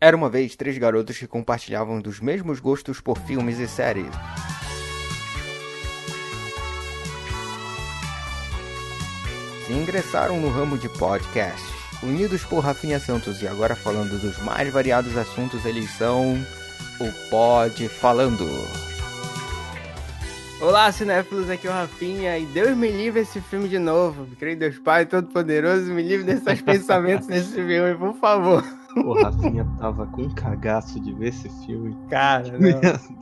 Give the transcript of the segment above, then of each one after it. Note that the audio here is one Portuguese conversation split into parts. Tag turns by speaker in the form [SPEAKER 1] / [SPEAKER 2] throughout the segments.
[SPEAKER 1] Era uma vez três garotos que compartilhavam dos mesmos gostos por filmes e séries. Se ingressaram no ramo de podcast. Unidos por Rafinha Santos e agora falando dos mais variados assuntos, eles são o Pod Falando. Olá, cinéfilos, aqui é o Rafinha e Deus me livre esse filme de novo. Creio Deus Pai Todo-Poderoso, me livre desses pensamentos nesse filme, por favor.
[SPEAKER 2] O Rafinha tava com um cagaço de ver esse filme.
[SPEAKER 1] Cara, não.
[SPEAKER 2] Meu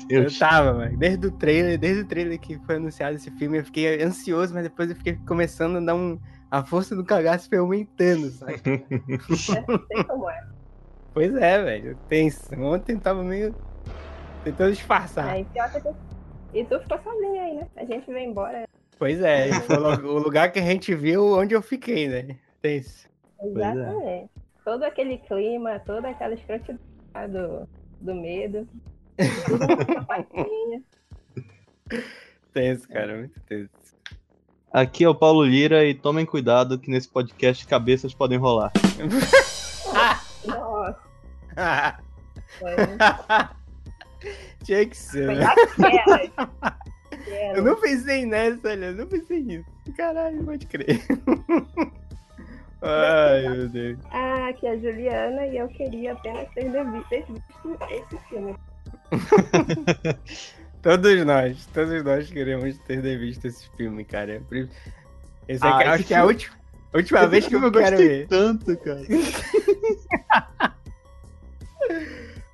[SPEAKER 1] Eu
[SPEAKER 2] Deus.
[SPEAKER 1] tava, mano. Desde o trailer, desde o trailer que foi anunciado esse filme, eu fiquei ansioso, mas depois eu fiquei começando a dar um. A força do cagaço foi aumentando, sabe?
[SPEAKER 3] Sei como é.
[SPEAKER 1] pois é, velho. Tenso. Ontem tava meio. tentando disfarçar.
[SPEAKER 3] Aí, pior que tu... E tu ficou sozinho aí, né? A gente veio embora.
[SPEAKER 1] Pois é, foi o lugar que a gente viu onde eu fiquei, né? Tenso.
[SPEAKER 2] é.
[SPEAKER 3] Exatamente. Todo aquele clima, toda aquela escrotidão do, do medo.
[SPEAKER 1] Tenso, cara, muito tenso.
[SPEAKER 2] Aqui é o Paulo Lira e tomem cuidado que nesse podcast cabeças podem rolar.
[SPEAKER 3] Nossa,
[SPEAKER 1] Tinha que ser, né? Eu não pensei nessa, olha, eu não pensei nisso. Caralho, pode crer. Ai, meu Deus.
[SPEAKER 3] Ah, aqui é a Juliana e eu queria apenas ter visto esse filme.
[SPEAKER 1] Todos nós, todos nós queremos ter visto esse filme, cara. Esse é,
[SPEAKER 2] Ah,
[SPEAKER 1] que- acho que é a última, última vez que eu, quero
[SPEAKER 2] gostei
[SPEAKER 1] ver.
[SPEAKER 2] tanto, cara.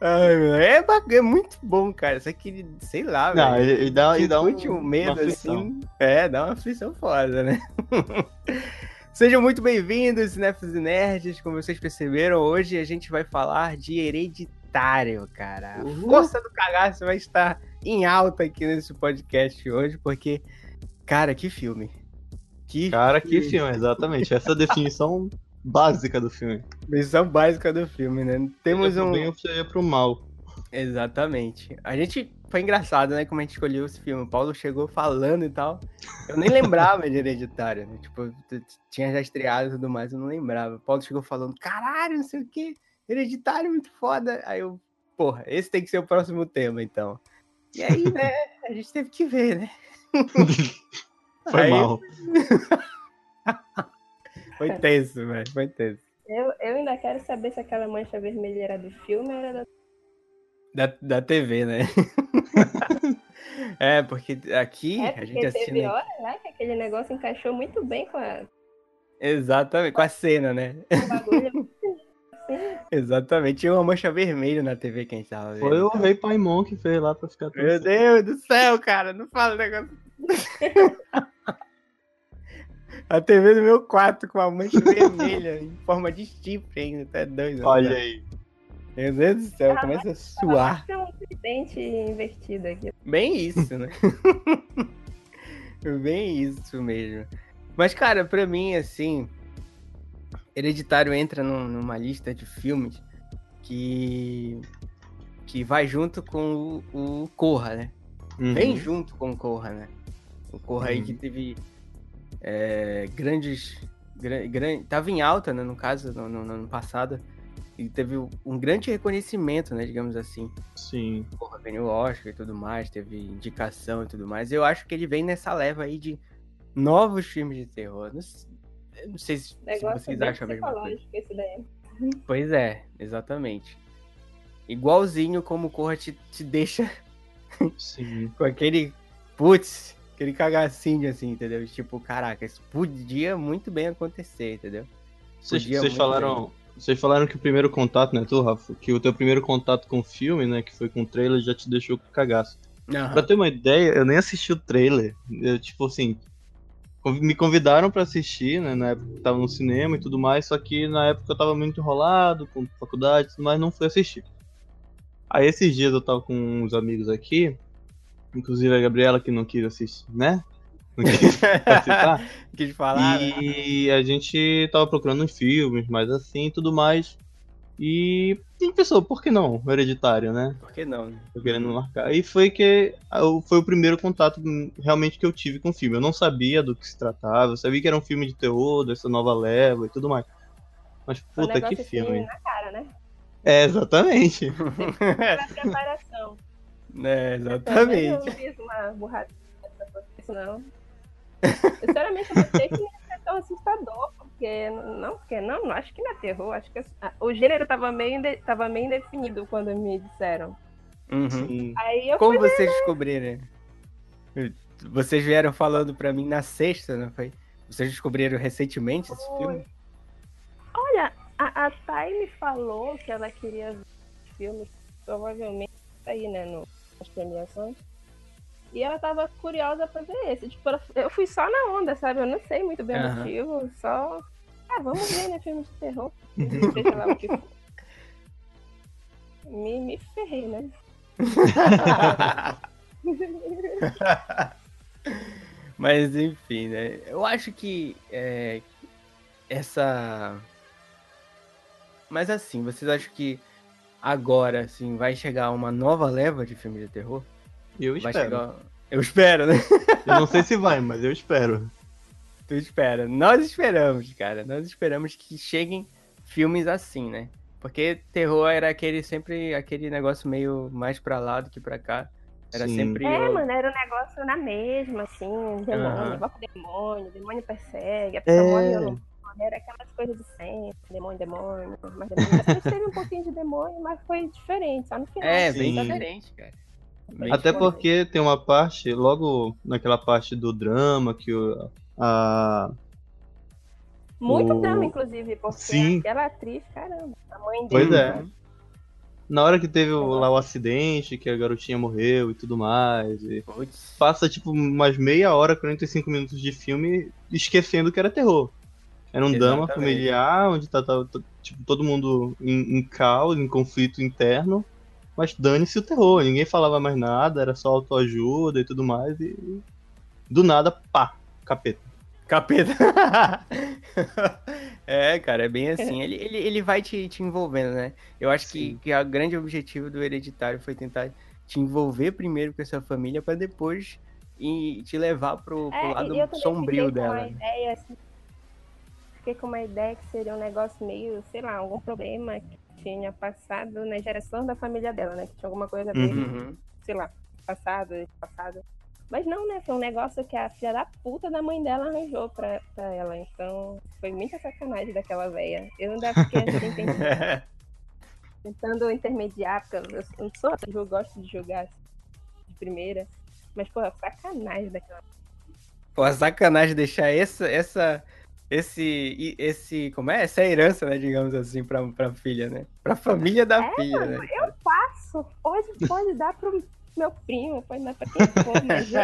[SPEAKER 1] Ai, meu, é, é muito bom, cara. Só que, sei lá,
[SPEAKER 2] Não,
[SPEAKER 1] velho.
[SPEAKER 2] ele, ele dá, ele
[SPEAKER 1] Que
[SPEAKER 2] dá um,
[SPEAKER 1] último medo, assim. É, dá uma aflição foda, né? Sejam muito bem-vindos, cinéfilos e nerds. Como vocês perceberam, hoje a gente vai falar de Hereditário, cara. A
[SPEAKER 2] Uhul.
[SPEAKER 1] força do cagaço vai estar em alta aqui nesse podcast hoje, porque, cara, que filme. Que
[SPEAKER 2] Cara, que filme, exatamente. Essa é a definição básica do filme.
[SPEAKER 1] missão básica do filme, né? Temos
[SPEAKER 2] Seja pro
[SPEAKER 1] um.
[SPEAKER 2] bem ou seja pro mal.
[SPEAKER 1] Exatamente. A gente. Foi engraçado, né? Como a gente escolheu esse filme. O Paulo chegou falando e tal. Eu nem lembrava de Hereditário, né? Tipo, tinha já estreado e tudo mais, eu não lembrava. O Paulo chegou falando, caralho, não sei o quê. Hereditário, muito foda. Aí eu, porra, esse tem que ser o próximo tema, então. E aí, né? A gente teve que ver, né?
[SPEAKER 2] Foi
[SPEAKER 1] Aí-
[SPEAKER 2] mal.
[SPEAKER 1] Foi tenso, velho. Foi tenso.
[SPEAKER 3] Eu, eu ainda quero saber se aquela mancha vermelha era do filme ou era da.
[SPEAKER 1] Da, da TV, né? é, porque aqui
[SPEAKER 3] É,
[SPEAKER 1] a
[SPEAKER 3] porque
[SPEAKER 1] gente
[SPEAKER 3] teve
[SPEAKER 1] assina.
[SPEAKER 3] hora, né? Que aquele negócio encaixou muito bem com, a,
[SPEAKER 1] Exatamente, com a cena, né?
[SPEAKER 3] o bagulho.
[SPEAKER 1] Exatamente, tinha uma mancha vermelha na TV que a gente tava vendo.
[SPEAKER 2] Foi o Rei Paimon que fez lá pra ficar
[SPEAKER 1] Meu. Deus do céu, cara, não fala negócio. a TV do meu quarto com uma mancha vermelha em forma de chifre ainda, tá doido.
[SPEAKER 2] Olha
[SPEAKER 1] né?
[SPEAKER 2] aí.
[SPEAKER 1] Meu Deus do céu, começa a suar.
[SPEAKER 3] tem um tridente invertido aqui.
[SPEAKER 1] Bem isso, né? Bem isso mesmo. Mas, cara, pra mim, assim, Hereditário entra num- numa lista de filmes que que vai junto com o, o Corra, né?
[SPEAKER 2] Uhum.
[SPEAKER 1] Vem junto com o Corra, né? O Corra aí
[SPEAKER 2] Uhum.
[SPEAKER 1] que teve é, grandes... Gran, gran- tava em alta, né, no caso, no, no- no ano passado. E teve um grande reconhecimento, né, digamos assim
[SPEAKER 2] Sim.
[SPEAKER 1] porra, ganhou o Oscar e tudo mais, teve indicação e tudo mais. Eu acho que ele vem nessa leva aí de novos filmes de terror. Não, não sei se, se
[SPEAKER 3] Negócio
[SPEAKER 1] vocês
[SPEAKER 3] bem
[SPEAKER 1] acham a mesma coisa.
[SPEAKER 3] psicológico esse daí.
[SPEAKER 1] Pois é, exatamente. Igualzinho como o Corra te, te deixa
[SPEAKER 2] Sim.
[SPEAKER 1] com aquele putz, aquele cagacinho assim, entendeu? Tipo, caraca, isso podia muito bem acontecer, entendeu?
[SPEAKER 2] Vocês, vocês falaram. Vocês falaram que o primeiro contato, né, tu, Rafa? Que o teu primeiro contato com o filme, né, que foi com o trailer, já te deixou com cagaço.
[SPEAKER 1] Aham.
[SPEAKER 2] Pra ter uma ideia, eu nem assisti o trailer. Eu, tipo assim, me convidaram pra assistir, né, na época que tava no cinema e tudo mais, só que na época eu tava muito enrolado, com faculdade e tudo mais, não fui assistir. Aí esses dias eu tava com uns amigos aqui, inclusive a Gabriela que não quis assistir, né? Não quis
[SPEAKER 1] falar, né?
[SPEAKER 2] E a gente tava procurando uns filmes, mais assim e tudo mais. E a gente pensou, por que não? Hereditário, né?
[SPEAKER 1] Por que não? né?
[SPEAKER 2] Tô querendo marcar. E foi que foi o primeiro contato realmente que eu tive com o filme. Eu não sabia do que se tratava, eu sabia que era um filme de terror, dessa nova leva e tudo mais. Mas puta, que
[SPEAKER 3] assim
[SPEAKER 2] filme.
[SPEAKER 3] na cara, né?
[SPEAKER 2] É, exatamente.
[SPEAKER 3] Pra preparação.
[SPEAKER 1] É, exatamente.
[SPEAKER 3] Eu fiz uma burrada não. Eu, Sinceramente, eu pensei que não ia ser tão assustador, porque não, porque não, não acho que não é terror, acho que ah, o gênero tava meio, inde- tava meio indefinido quando me disseram.
[SPEAKER 1] Uhum.
[SPEAKER 3] Aí eu
[SPEAKER 1] Como vocês descobriram? Vocês vieram falando pra mim na sexta, não foi? Vocês descobriram recentemente esse
[SPEAKER 3] Foi.
[SPEAKER 1] filme?
[SPEAKER 3] Olha, a, a Thay me falou que ela queria ver filmes, provavelmente aí, né, no, nas premiações. E ela tava curiosa pra ver esse. Tipo, eu fui só na onda, sabe? Eu não sei muito bem o
[SPEAKER 1] Aham.
[SPEAKER 3] motivo, só. Ah, vamos ver, né? Filme de terror. Seja lá o que for. Me, me ferrei, né?
[SPEAKER 1] Mas enfim, né? Eu acho que é, essa. Mas assim, vocês acham que agora assim vai chegar uma nova leva de filme de terror?
[SPEAKER 2] Eu
[SPEAKER 1] Vai
[SPEAKER 2] espero.
[SPEAKER 1] chegar. Eu espero, né?
[SPEAKER 2] Eu não sei se vai, mas eu espero.
[SPEAKER 1] Tu espera. Nós esperamos, cara. Nós esperamos que cheguem filmes assim, né? Porque terror era aquele sempre aquele negócio meio mais pra lá do que pra cá. Era
[SPEAKER 2] Sim.
[SPEAKER 1] sempre.
[SPEAKER 3] É, mano, era um negócio na mesma, assim, demônio, invoca o demônio, demônio persegue, a pessoa
[SPEAKER 2] É.
[SPEAKER 3] morre ou não morre, era aquelas coisas de sempre, demônio, demônio, mas demônio. Depois teve um pouquinho de demônio, mas foi diferente, só no final.
[SPEAKER 1] É, bem diferente, cara. Bem
[SPEAKER 2] Até porque tem uma parte, logo naquela parte do drama, que o, a.
[SPEAKER 3] Muito
[SPEAKER 2] o-
[SPEAKER 3] drama, inclusive, porque
[SPEAKER 2] Sim.
[SPEAKER 3] aquela atriz, caramba, a mãe
[SPEAKER 2] Pois
[SPEAKER 3] dele.
[SPEAKER 2] é.
[SPEAKER 3] né?
[SPEAKER 2] Na hora que teve o- lá o acidente, que a garotinha morreu e tudo mais. E passa tipo umas meia hora, 45 minutos de filme esquecendo que era terror. Era um drama
[SPEAKER 1] Exatamente.
[SPEAKER 2] familiar, onde tá, tá- tá, tipo, todo mundo em, em caos, em conflito interno. Mas dane-se o terror, ninguém falava mais nada, era só autoajuda e tudo mais. E do nada, pá, capeta.
[SPEAKER 1] Capeta. é, cara, é bem assim. Ele, ele, ele vai te, te envolvendo, né? Eu acho que,
[SPEAKER 2] Sim.
[SPEAKER 1] que o grande objetivo do Hereditário foi tentar te envolver primeiro com essa família pra depois e te levar pro, pro
[SPEAKER 3] É,
[SPEAKER 1] lado sombrio
[SPEAKER 3] fiquei com
[SPEAKER 1] dela.
[SPEAKER 3] uma
[SPEAKER 1] né?
[SPEAKER 3] ideia, assim, fiquei com uma ideia que seria um negócio meio, sei lá, algum problema que tinha passado na geração da família dela, né? Que tinha alguma coisa ver
[SPEAKER 1] Uhum.
[SPEAKER 3] sei lá, passado, passado. Mas não, né? Foi um negócio que a filha da puta da mãe dela arranjou pra, pra ela. Então, foi muita sacanagem daquela velha. Eu ainda fiquei assim, tentando, tentando intermediar, porque eu, não sou eu gosto de jogar de primeira. Mas, pô, sacanagem daquela.
[SPEAKER 1] Pô, a sacanagem deixar essa, essa, esse, esse, como é? Essa herança, né, digamos assim, pra, pra filha, né? Pra família da
[SPEAKER 3] É,
[SPEAKER 1] filha,
[SPEAKER 3] mano,
[SPEAKER 1] né?
[SPEAKER 3] eu passo. Pode, pode dar pro meu primo, pode dar pra quem for, mas eu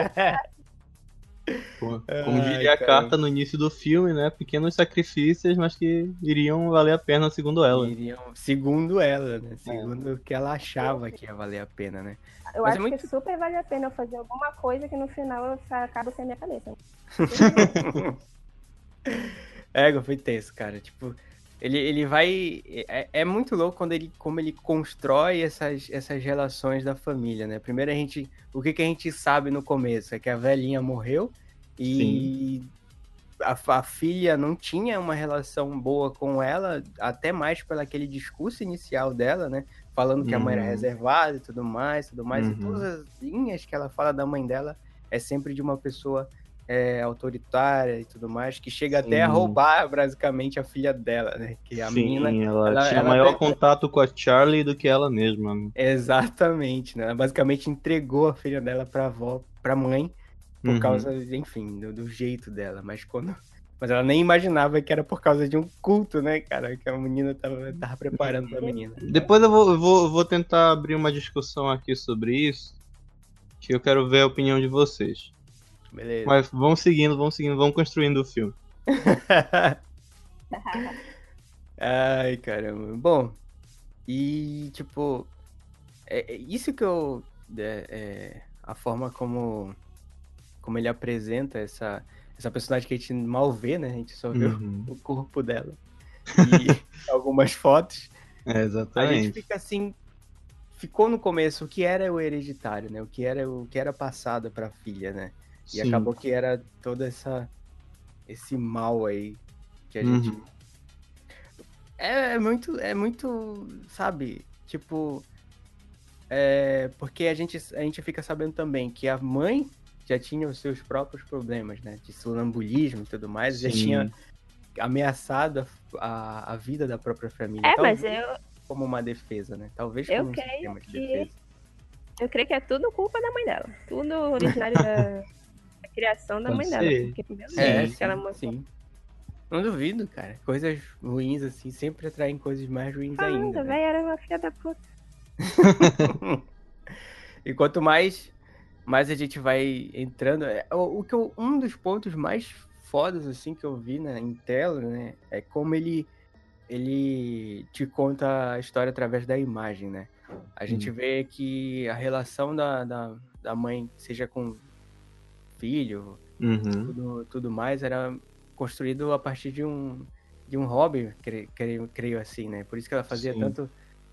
[SPEAKER 2] Como
[SPEAKER 1] Ai,
[SPEAKER 2] diria a
[SPEAKER 1] caramba.
[SPEAKER 2] carta no início do filme, né? Pequenos sacrifícios, mas que iriam valer a pena, segundo ela.
[SPEAKER 1] Iriam, segundo ela, né? Segundo o que ela achava que ia valer a pena, né?
[SPEAKER 3] Eu
[SPEAKER 1] Mas é
[SPEAKER 3] acho
[SPEAKER 1] muito-
[SPEAKER 3] que super vale a pena eu fazer alguma coisa que no final acabo sem a minha cabeça.
[SPEAKER 1] Ego, foi tenso, cara. Tipo, ele, ele vai. É, é muito louco quando ele, como ele constrói essas, essas relações da família, né? Primeiro a gente. O que, que a gente sabe no começo? É que a velhinha morreu e a, a filha não tinha uma relação boa com ela, até mais pelo aquele discurso inicial dela, né? Falando que a mãe era
[SPEAKER 2] Uhum.
[SPEAKER 1] reservada e tudo mais, tudo mais. E
[SPEAKER 2] Uhum.
[SPEAKER 1] todas as linhas que ela fala da mãe dela é sempre de uma pessoa é, autoritária e tudo mais, que chega até a roubar basicamente a filha dela, né? Que a
[SPEAKER 2] Sim,
[SPEAKER 1] menina.
[SPEAKER 2] ela,
[SPEAKER 1] ela-
[SPEAKER 2] tinha
[SPEAKER 1] ela
[SPEAKER 2] maior
[SPEAKER 1] até-
[SPEAKER 2] contato com a Charlie do que ela mesma. né?
[SPEAKER 1] Exatamente, né? Ela basicamente entregou a filha dela pra avó, pra mãe, por
[SPEAKER 2] Uhum.
[SPEAKER 1] causa, enfim, do, do jeito dela. Mas quando. Mas ela nem imaginava que era por causa de um culto, né, cara? Que a menina tava, tava preparando pra menina.
[SPEAKER 2] Depois eu vou, vou, eu vou tentar abrir uma discussão aqui sobre isso, que eu quero ver a opinião de vocês.
[SPEAKER 1] Beleza.
[SPEAKER 2] Mas vamos seguindo, vamos seguindo, vamos construindo o filme.
[SPEAKER 1] Ai, caramba. Bom, e tipo, é, é isso que eu. é, é, a forma como, como ele apresenta essa, essa personagem que a gente mal vê, né? A gente só vê o-
[SPEAKER 2] Uhum.
[SPEAKER 1] o corpo dela e algumas fotos.
[SPEAKER 2] É,
[SPEAKER 1] A gente
[SPEAKER 2] exatamente.
[SPEAKER 1] fica assim. Ficou no começo o que era o hereditário, né? O que era o que era passado pra filha, né? E
[SPEAKER 2] Sim.
[SPEAKER 1] acabou que era toda essa esse mal aí que a gente
[SPEAKER 2] Uhum.
[SPEAKER 1] É, é muito, é muito, sabe, tipo, é, porque a gente, a gente fica sabendo também que a mãe já tinha os seus próprios problemas, né, de sonambulismo e tudo mais, já
[SPEAKER 2] Sim.
[SPEAKER 1] tinha ameaçado a, a, a vida da própria família.
[SPEAKER 3] É,
[SPEAKER 1] Talvez
[SPEAKER 3] mas eu,
[SPEAKER 1] como uma defesa, né? Talvez
[SPEAKER 3] Eu
[SPEAKER 1] como um
[SPEAKER 3] creio
[SPEAKER 1] sistema de
[SPEAKER 3] que-
[SPEAKER 1] defesa.
[SPEAKER 3] eu creio que é tudo culpa da mãe dela. Tudo originário da criação da
[SPEAKER 2] Pode
[SPEAKER 3] mãe
[SPEAKER 2] ser.
[SPEAKER 3] dela. Porque, meu Deus,
[SPEAKER 1] É,
[SPEAKER 2] Sim,
[SPEAKER 3] se ela mostrou
[SPEAKER 1] sim. Não duvido, cara. Coisas ruins, assim, sempre atraem coisas mais ruins ainda.
[SPEAKER 3] Caramba,
[SPEAKER 1] né?
[SPEAKER 3] velho, era uma filha da puta.
[SPEAKER 1] E quanto mais, mais a gente vai entrando. é, O, o que eu- um dos pontos mais fodas, assim, que eu vi né, em tela, né? É como ele, ele te conta a história através da imagem, né? A gente vê que a relação da, da, da mãe, seja com filho,
[SPEAKER 2] Uhum.
[SPEAKER 1] tudo, tudo mais, era construído a partir de um, de um hobby, cre- creio, creio assim, né? Por isso que ela fazia
[SPEAKER 2] Sim.
[SPEAKER 1] tanto,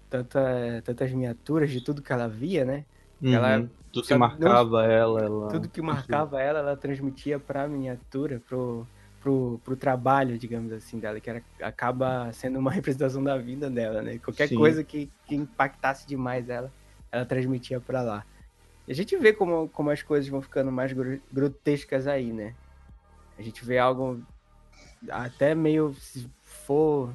[SPEAKER 1] tanta, tantas miniaturas de tudo que ela via, né?
[SPEAKER 2] Uhum.
[SPEAKER 1] Ela-
[SPEAKER 2] Tudo que marcava ela, ela.
[SPEAKER 1] Tudo que marcava ela, ela transmitia pra miniatura, pro, pro, pro trabalho, digamos assim, dela, que era, acaba sendo uma representação da vida dela, né? Qualquer
[SPEAKER 2] Sim.
[SPEAKER 1] coisa que, que impactasse demais ela, ela transmitia pra lá. A gente vê como, como as coisas vão ficando mais gro- grotescas aí, né? A gente vê algo até meio, se for,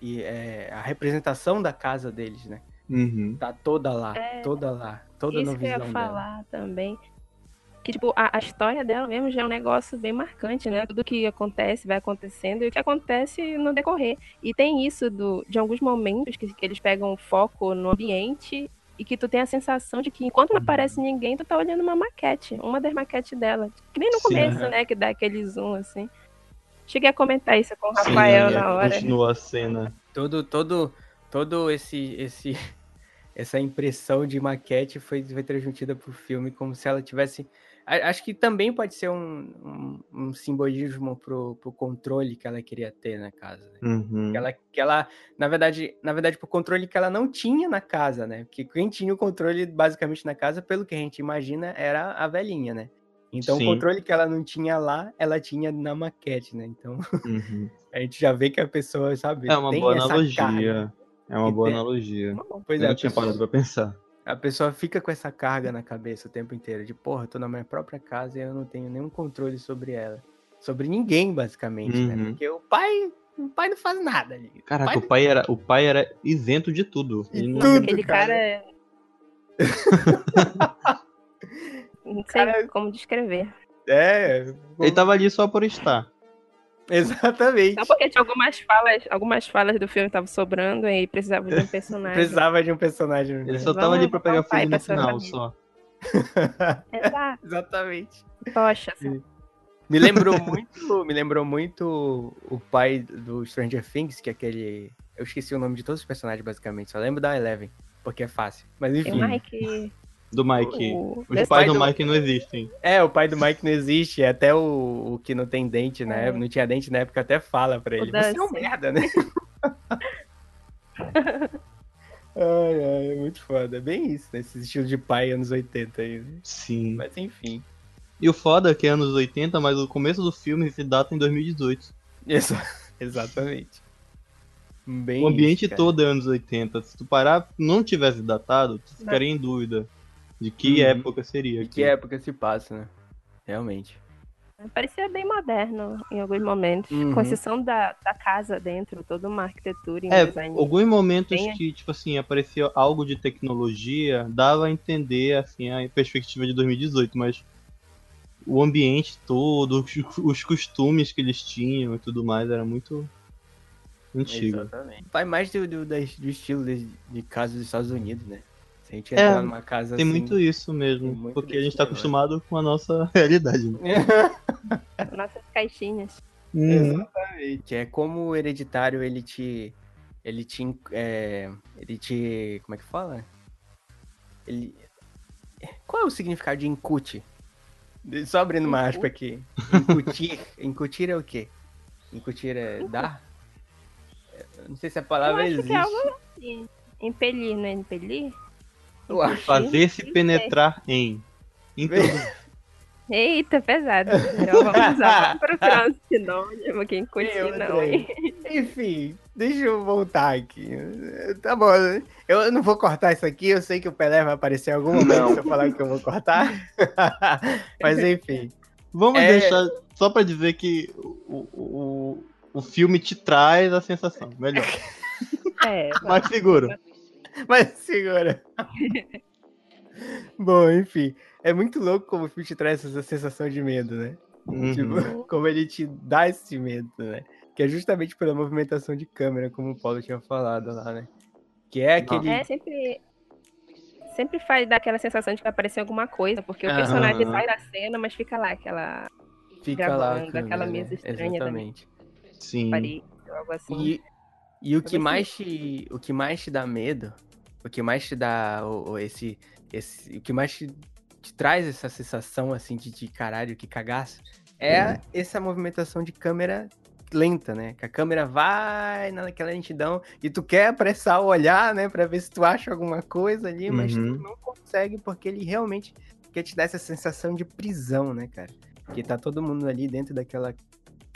[SPEAKER 1] e, é, a representação da casa deles, né?
[SPEAKER 2] Uhum.
[SPEAKER 1] Tá toda lá,
[SPEAKER 3] É,
[SPEAKER 1] toda lá, toda
[SPEAKER 3] Isso
[SPEAKER 1] na
[SPEAKER 3] que eu
[SPEAKER 1] visão
[SPEAKER 3] ia
[SPEAKER 1] dela.
[SPEAKER 3] falar também. Que, tipo, a, a história dela mesmo já é um negócio bem marcante, né? Tudo que acontece vai acontecendo e o que acontece no decorrer. E tem isso do, de alguns momentos que, que eles pegam foco no ambiente e que tu tem a sensação de que enquanto
[SPEAKER 1] Uhum.
[SPEAKER 3] não aparece ninguém, tu tá olhando uma maquete, uma das maquetes dela. Que nem no
[SPEAKER 2] Sim,
[SPEAKER 3] começo,
[SPEAKER 1] aham.
[SPEAKER 3] né? Que dá aquele zoom, assim. Cheguei a comentar isso com o
[SPEAKER 2] Sim,
[SPEAKER 3] Rafael
[SPEAKER 2] aí
[SPEAKER 3] na hora.
[SPEAKER 2] Continua a cena.
[SPEAKER 1] todo todo todo esse esse essa impressão de maquete foi, foi transmitida pro filme como se ela tivesse acho que também pode ser um, um, um simbolismo pro, pro controle que ela queria ter na casa né?
[SPEAKER 2] Uhum.
[SPEAKER 1] que ela que ela na verdade na verdade pro controle que ela não tinha na casa né porque quem tinha o controle basicamente na casa pelo que a gente imagina era a velhinha né então
[SPEAKER 2] Sim.
[SPEAKER 1] o controle que ela não tinha lá ela tinha na maquete né então
[SPEAKER 2] Uhum.
[SPEAKER 1] a gente já vê que a pessoa sabe
[SPEAKER 2] É uma boa analogia. É uma boa
[SPEAKER 1] tem-
[SPEAKER 2] analogia.
[SPEAKER 1] Pois
[SPEAKER 2] Eu
[SPEAKER 1] é,
[SPEAKER 2] não tinha
[SPEAKER 1] pessoa,
[SPEAKER 2] parado pra pensar.
[SPEAKER 1] A pessoa fica com essa carga na cabeça o tempo inteiro, de porra, eu tô na minha própria casa e eu não tenho nenhum controle sobre ela. Sobre ninguém, basicamente, né?
[SPEAKER 2] Uhum.
[SPEAKER 1] Porque o pai, o pai não faz nada ali. O
[SPEAKER 2] Caraca,
[SPEAKER 1] pai
[SPEAKER 2] o pai era, o pai era isento de tudo.
[SPEAKER 1] De
[SPEAKER 2] Ele não-
[SPEAKER 3] Nossa,
[SPEAKER 1] tudo,
[SPEAKER 3] aquele
[SPEAKER 1] cara.
[SPEAKER 3] cara. é- Não sei
[SPEAKER 1] Cara-
[SPEAKER 3] como descrever.
[SPEAKER 1] É,
[SPEAKER 2] Ele tava ali só por estar.
[SPEAKER 1] exatamente.
[SPEAKER 3] Não porque tinha algumas falas, algumas falas do filme estavam sobrando e precisava de um personagem.
[SPEAKER 1] Precisava de um personagem.
[SPEAKER 2] Ele só
[SPEAKER 3] Vamos
[SPEAKER 2] tava ali pra pegar
[SPEAKER 3] o
[SPEAKER 2] filho no final, só.
[SPEAKER 3] Exato,
[SPEAKER 1] Exatamente.
[SPEAKER 3] poxa.
[SPEAKER 1] Me lembrou muito, me lembrou muito o pai do Stranger Things, que é aquele. Eu esqueci o nome de todos os personagens, basicamente. Só lembro da Eleven, porque é fácil. Mas enfim.
[SPEAKER 3] Mike.
[SPEAKER 2] Do Mike.
[SPEAKER 3] O...
[SPEAKER 2] Os pais
[SPEAKER 1] pai
[SPEAKER 2] do
[SPEAKER 1] do-
[SPEAKER 2] Mike não existem.
[SPEAKER 1] É, o pai do Mike não existe, até o, o que não tem dente na
[SPEAKER 3] É.
[SPEAKER 1] época, não tinha dente na época, até fala pra ele. Você é um merda, né? ai, ai, é muito foda. É bem isso, né? Esse estilo de pai anos 80 aí. né?
[SPEAKER 2] Sim.
[SPEAKER 1] Mas enfim.
[SPEAKER 2] E o foda é que é anos 80, mas o começo do filme se data em 2018.
[SPEAKER 1] Exa- exatamente. Bem
[SPEAKER 2] o ambiente
[SPEAKER 1] isso,
[SPEAKER 2] todo é anos 80. Se tu parar, não tivesse datado, tu ficaria em dúvida de que
[SPEAKER 1] Uhum.
[SPEAKER 2] época seria.
[SPEAKER 1] De que época se passa, né? Realmente.
[SPEAKER 3] Parecia bem moderno em alguns momentos.
[SPEAKER 1] Uhum.
[SPEAKER 3] Com exceção da, da casa dentro, toda uma arquitetura e um
[SPEAKER 2] É,
[SPEAKER 3] design.
[SPEAKER 2] alguns momentos
[SPEAKER 3] Bem-
[SPEAKER 2] que, tipo assim, aparecia algo de tecnologia, dava a entender, assim, a perspectiva de 2018, mas o ambiente todo, os, os costumes que eles tinham e tudo mais, era muito antigo.
[SPEAKER 1] Exatamente. Vai mais do, do, do estilo de, de casa dos Estados Unidos, né? Se a gente
[SPEAKER 2] É,
[SPEAKER 1] entrar numa casa
[SPEAKER 2] Tem
[SPEAKER 1] assim...
[SPEAKER 2] muito isso mesmo,
[SPEAKER 1] tem muito
[SPEAKER 2] porque a gente tá acostumado com a nossa realidade. Né?
[SPEAKER 3] Nossas caixinhas.
[SPEAKER 1] Exatamente. É como o hereditário ele te. Ele te. É, ele te. Como é que fala? Ele. Qual é o significado de incute? Só abrindo uma aspa aqui. Incutir. Incutir é o quê? Incutir é dar? Eu Não sei se a
[SPEAKER 3] Eu
[SPEAKER 1] palavra
[SPEAKER 3] acho
[SPEAKER 1] existe.
[SPEAKER 3] que é algo assim. Impelir, não é impelir?
[SPEAKER 1] Eu acho.
[SPEAKER 3] Impelir?
[SPEAKER 2] Fazer-se penetrar em. Introduzir.
[SPEAKER 3] Eita, pesado. Então vamos usar. Vamos procurar um sinônimo que continua, não, hein?
[SPEAKER 1] Enfim, deixa eu voltar aqui. Tá bom, eu não vou cortar isso aqui, eu sei que o Pelé vai aparecer em algum momento
[SPEAKER 2] Não.
[SPEAKER 1] se eu falar que eu vou cortar. Mas enfim.
[SPEAKER 2] Vamos
[SPEAKER 1] É.
[SPEAKER 2] deixar só pra dizer que o, o, o filme te traz a sensação. Melhor.
[SPEAKER 3] É,
[SPEAKER 2] Mais seguro.
[SPEAKER 1] Mas segura. Bom, enfim. É muito louco como o filme te traz essa sensação de medo, né?
[SPEAKER 2] Uhum.
[SPEAKER 1] Tipo, como ele te dá esse medo, né? Que é justamente pela movimentação de câmera, como o Paulo tinha falado lá, né? Que é aquele.
[SPEAKER 3] É, sempre. Sempre faz dar aquela sensação de que vai aparecer alguma coisa, porque o
[SPEAKER 1] Aham.
[SPEAKER 3] personagem sai da cena, mas fica lá, aquela
[SPEAKER 1] fica lá.
[SPEAKER 3] gravando,
[SPEAKER 1] câmera,
[SPEAKER 3] aquela
[SPEAKER 1] né?
[SPEAKER 3] mesa estranha
[SPEAKER 1] Exatamente.
[SPEAKER 2] Sim.
[SPEAKER 3] parede ou algo assim.
[SPEAKER 1] E, e o que mais te, o que mais te dá medo, o que mais te dá o, o- esse, esse, o que mais te, te traz essa sensação assim de, de caralho, que cagaço, é essa movimentação de câmera lenta, né? Que a câmera vai naquela lentidão e tu quer apressar o olhar, né, Pra ver se tu acha alguma coisa ali, mas tu
[SPEAKER 2] Uhum.
[SPEAKER 1] não consegue porque ele realmente quer te dar essa sensação de prisão, né, cara? Que tá todo mundo ali dentro daquela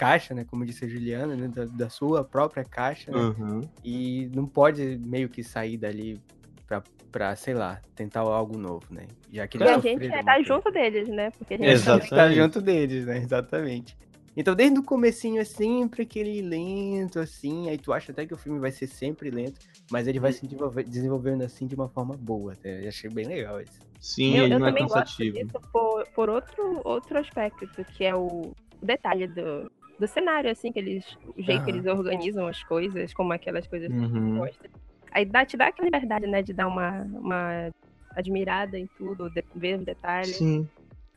[SPEAKER 1] caixa, né, como disse a Juliana, né, da, da sua própria caixa, né?
[SPEAKER 2] Uhum.
[SPEAKER 1] E não pode meio que sair dali pra, pra, sei lá, tentar algo novo, né? Já que
[SPEAKER 3] E a gente é tá junto deles, né? Porque a gente.
[SPEAKER 2] Exatamente.
[SPEAKER 1] Tá junto deles, né? Exatamente. Então, desde o comecinho é sempre aquele lento, assim, aí tu acha até que o filme vai ser sempre lento, mas ele vai se desenvolver- desenvolvendo assim de uma forma boa, até. Eu achei bem legal isso.
[SPEAKER 2] Sim,
[SPEAKER 3] eu,
[SPEAKER 2] ele
[SPEAKER 3] eu
[SPEAKER 2] não é
[SPEAKER 3] também gosto
[SPEAKER 2] cansativo.
[SPEAKER 3] disso por, por outro, outro aspecto, que é o detalhe do, do cenário, assim, que eles, o jeito que
[SPEAKER 1] Aham.
[SPEAKER 3] eles organizam as coisas, como aquelas coisas que
[SPEAKER 2] Uhum.
[SPEAKER 3] gosta. Aí dá, te dá aquela liberdade, né, de dar uma, uma admirada em tudo, de, ver os detalhes.
[SPEAKER 2] Sim.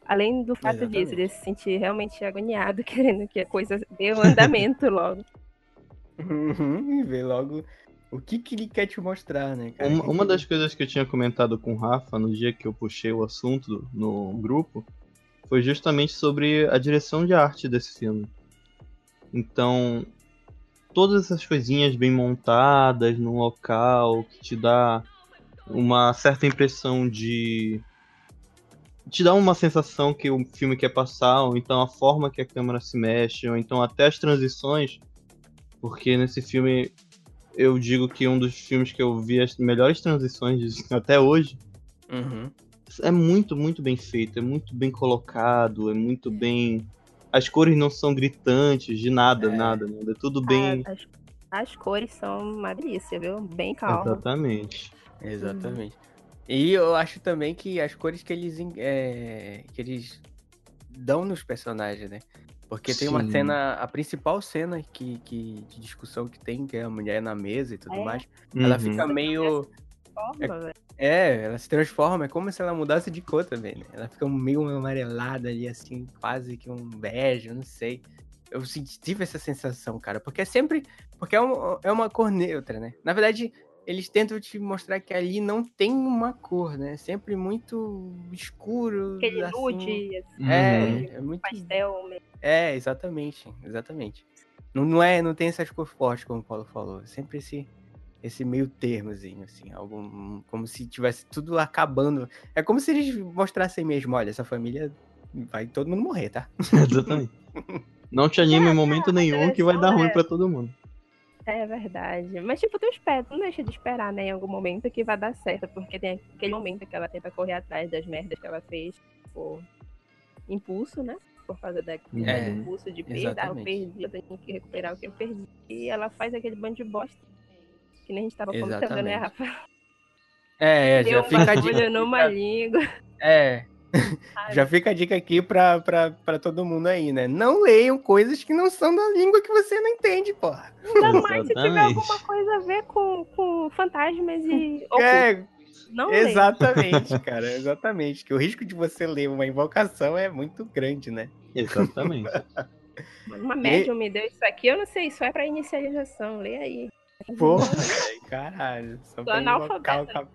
[SPEAKER 3] Além do fato
[SPEAKER 1] Exatamente.
[SPEAKER 3] disso, de se sentir realmente agoniado, querendo que a coisa dê o andamento logo.
[SPEAKER 1] Uhum, e ver logo o que, que ele quer te mostrar, né, cara?
[SPEAKER 2] Uma,
[SPEAKER 1] Que
[SPEAKER 2] uma
[SPEAKER 1] que-
[SPEAKER 2] das coisas que eu tinha comentado com o Rafa no dia que eu puxei o assunto no grupo foi justamente sobre a direção de arte desse filme. Então, todas essas coisinhas bem montadas num local que te dá uma certa impressão de. te dá uma sensação que o filme quer passar, ou então a forma que a câmera se mexe, ou então até as transições, porque nesse filme eu digo que um dos filmes que eu vi as melhores transições até hoje
[SPEAKER 1] Uhum.
[SPEAKER 2] é muito, muito bem feito, é muito bem colocado, é muito bem. As cores não são gritantes de nada,
[SPEAKER 1] É.
[SPEAKER 2] nada, nada. É tudo bem.
[SPEAKER 3] Ah, as, as cores são uma delícia, viu? Bem calma.
[SPEAKER 2] Exatamente.
[SPEAKER 1] Exatamente. E eu acho também que as cores que eles, é, que eles dão nos personagens, né? Porque tem uma
[SPEAKER 2] Sim.
[SPEAKER 1] cena, a principal cena que, que, de discussão que tem, que é a mulher na mesa e tudo
[SPEAKER 3] É.
[SPEAKER 1] mais, ela
[SPEAKER 2] Uhum.
[SPEAKER 1] fica meio.
[SPEAKER 3] Forma, velho.
[SPEAKER 1] É, ela se transforma, é como se ela mudasse de cor também, né? Ela fica meio amarelada ali, assim, quase que um bege, eu não sei. Eu senti, tive essa sensação, cara, porque é sempre. Porque é, um- é uma cor neutra, né? Na verdade, eles tentam te mostrar que ali não tem uma cor, né? É sempre muito escuro.
[SPEAKER 3] Aquele
[SPEAKER 1] assim.
[SPEAKER 3] nude, assim,
[SPEAKER 2] Uhum.
[SPEAKER 1] É, é muito.
[SPEAKER 3] pastel, meio
[SPEAKER 1] É, exatamente, exatamente. Não, não é, não tem essas cores fortes, como o Paulo falou. É sempre esse, esse meio termozinho, assim, algo como se tivesse tudo acabando. É como se eles mostrassem mesmo, olha, essa família vai todo mundo morrer, tá?
[SPEAKER 2] Exatamente. Não te anime em momento nenhum que vai dar ruim pra todo mundo.
[SPEAKER 3] É verdade. Mas, tipo, tu espera, tu não deixa de esperar, né, em algum momento que vai dar certo, porque tem aquele momento que ela tenta correr atrás das merdas que ela fez por impulso, né? Por causa da, do
[SPEAKER 1] É,
[SPEAKER 3] impulso de perda. Ah, eu perdi, eu tenho que recuperar o que eu perdi. E ela faz aquele bando de bosta. Que nem a gente tava comentando, né,
[SPEAKER 1] Exatamente.
[SPEAKER 3] Rafa?
[SPEAKER 1] É, é,
[SPEAKER 3] Deu
[SPEAKER 1] já
[SPEAKER 3] um
[SPEAKER 1] fica a dica.
[SPEAKER 3] numa língua.
[SPEAKER 1] É, já fica a dica aqui pra, pra, pra todo mundo aí, né? Não leiam coisas que não são da língua que você não entende, porra.
[SPEAKER 3] Ainda mais se tiver alguma coisa a ver com, com fantasmas e.
[SPEAKER 1] É,
[SPEAKER 3] Não leia.
[SPEAKER 1] exatamente, cara, exatamente. Que o risco de você ler uma invocação é muito grande, né?
[SPEAKER 2] Exatamente.
[SPEAKER 3] Uma médium me deu isso aqui, eu não sei, isso é pra inicialização, lê aí.
[SPEAKER 1] Porra, caralho. Só o
[SPEAKER 3] analfabeta.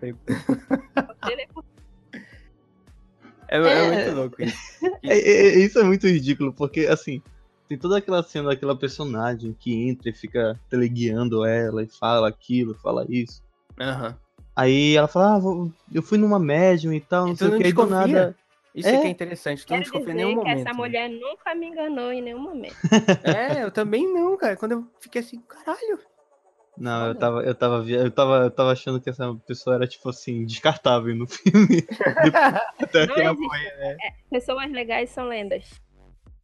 [SPEAKER 1] É, é
[SPEAKER 2] É.
[SPEAKER 1] muito louco isso.
[SPEAKER 2] É- é- isso é muito ridículo, porque assim, tem toda aquela cena daquela personagem que entra e fica teleguiando ela e fala aquilo, fala isso.
[SPEAKER 1] Aham.
[SPEAKER 2] Aí ela fala, ah, eu fui numa médium e tal, não
[SPEAKER 1] E
[SPEAKER 2] sei o
[SPEAKER 1] não
[SPEAKER 2] que, aí do nada.
[SPEAKER 1] Isso
[SPEAKER 2] É.
[SPEAKER 1] é que é interessante, tu não desconfia em nenhum
[SPEAKER 3] que
[SPEAKER 1] momento.
[SPEAKER 3] essa
[SPEAKER 1] né?
[SPEAKER 3] mulher nunca me enganou em nenhum momento.
[SPEAKER 1] É, eu também não, cara. Quando eu fiquei assim, caralho.
[SPEAKER 2] Não, eu tava, eu tava, via- eu tava, eu tava achando que essa pessoa era, tipo assim, descartável no filme. Até
[SPEAKER 3] Não
[SPEAKER 2] que a
[SPEAKER 3] existe.
[SPEAKER 2] mãe, né?
[SPEAKER 3] Pessoas legais são lendas.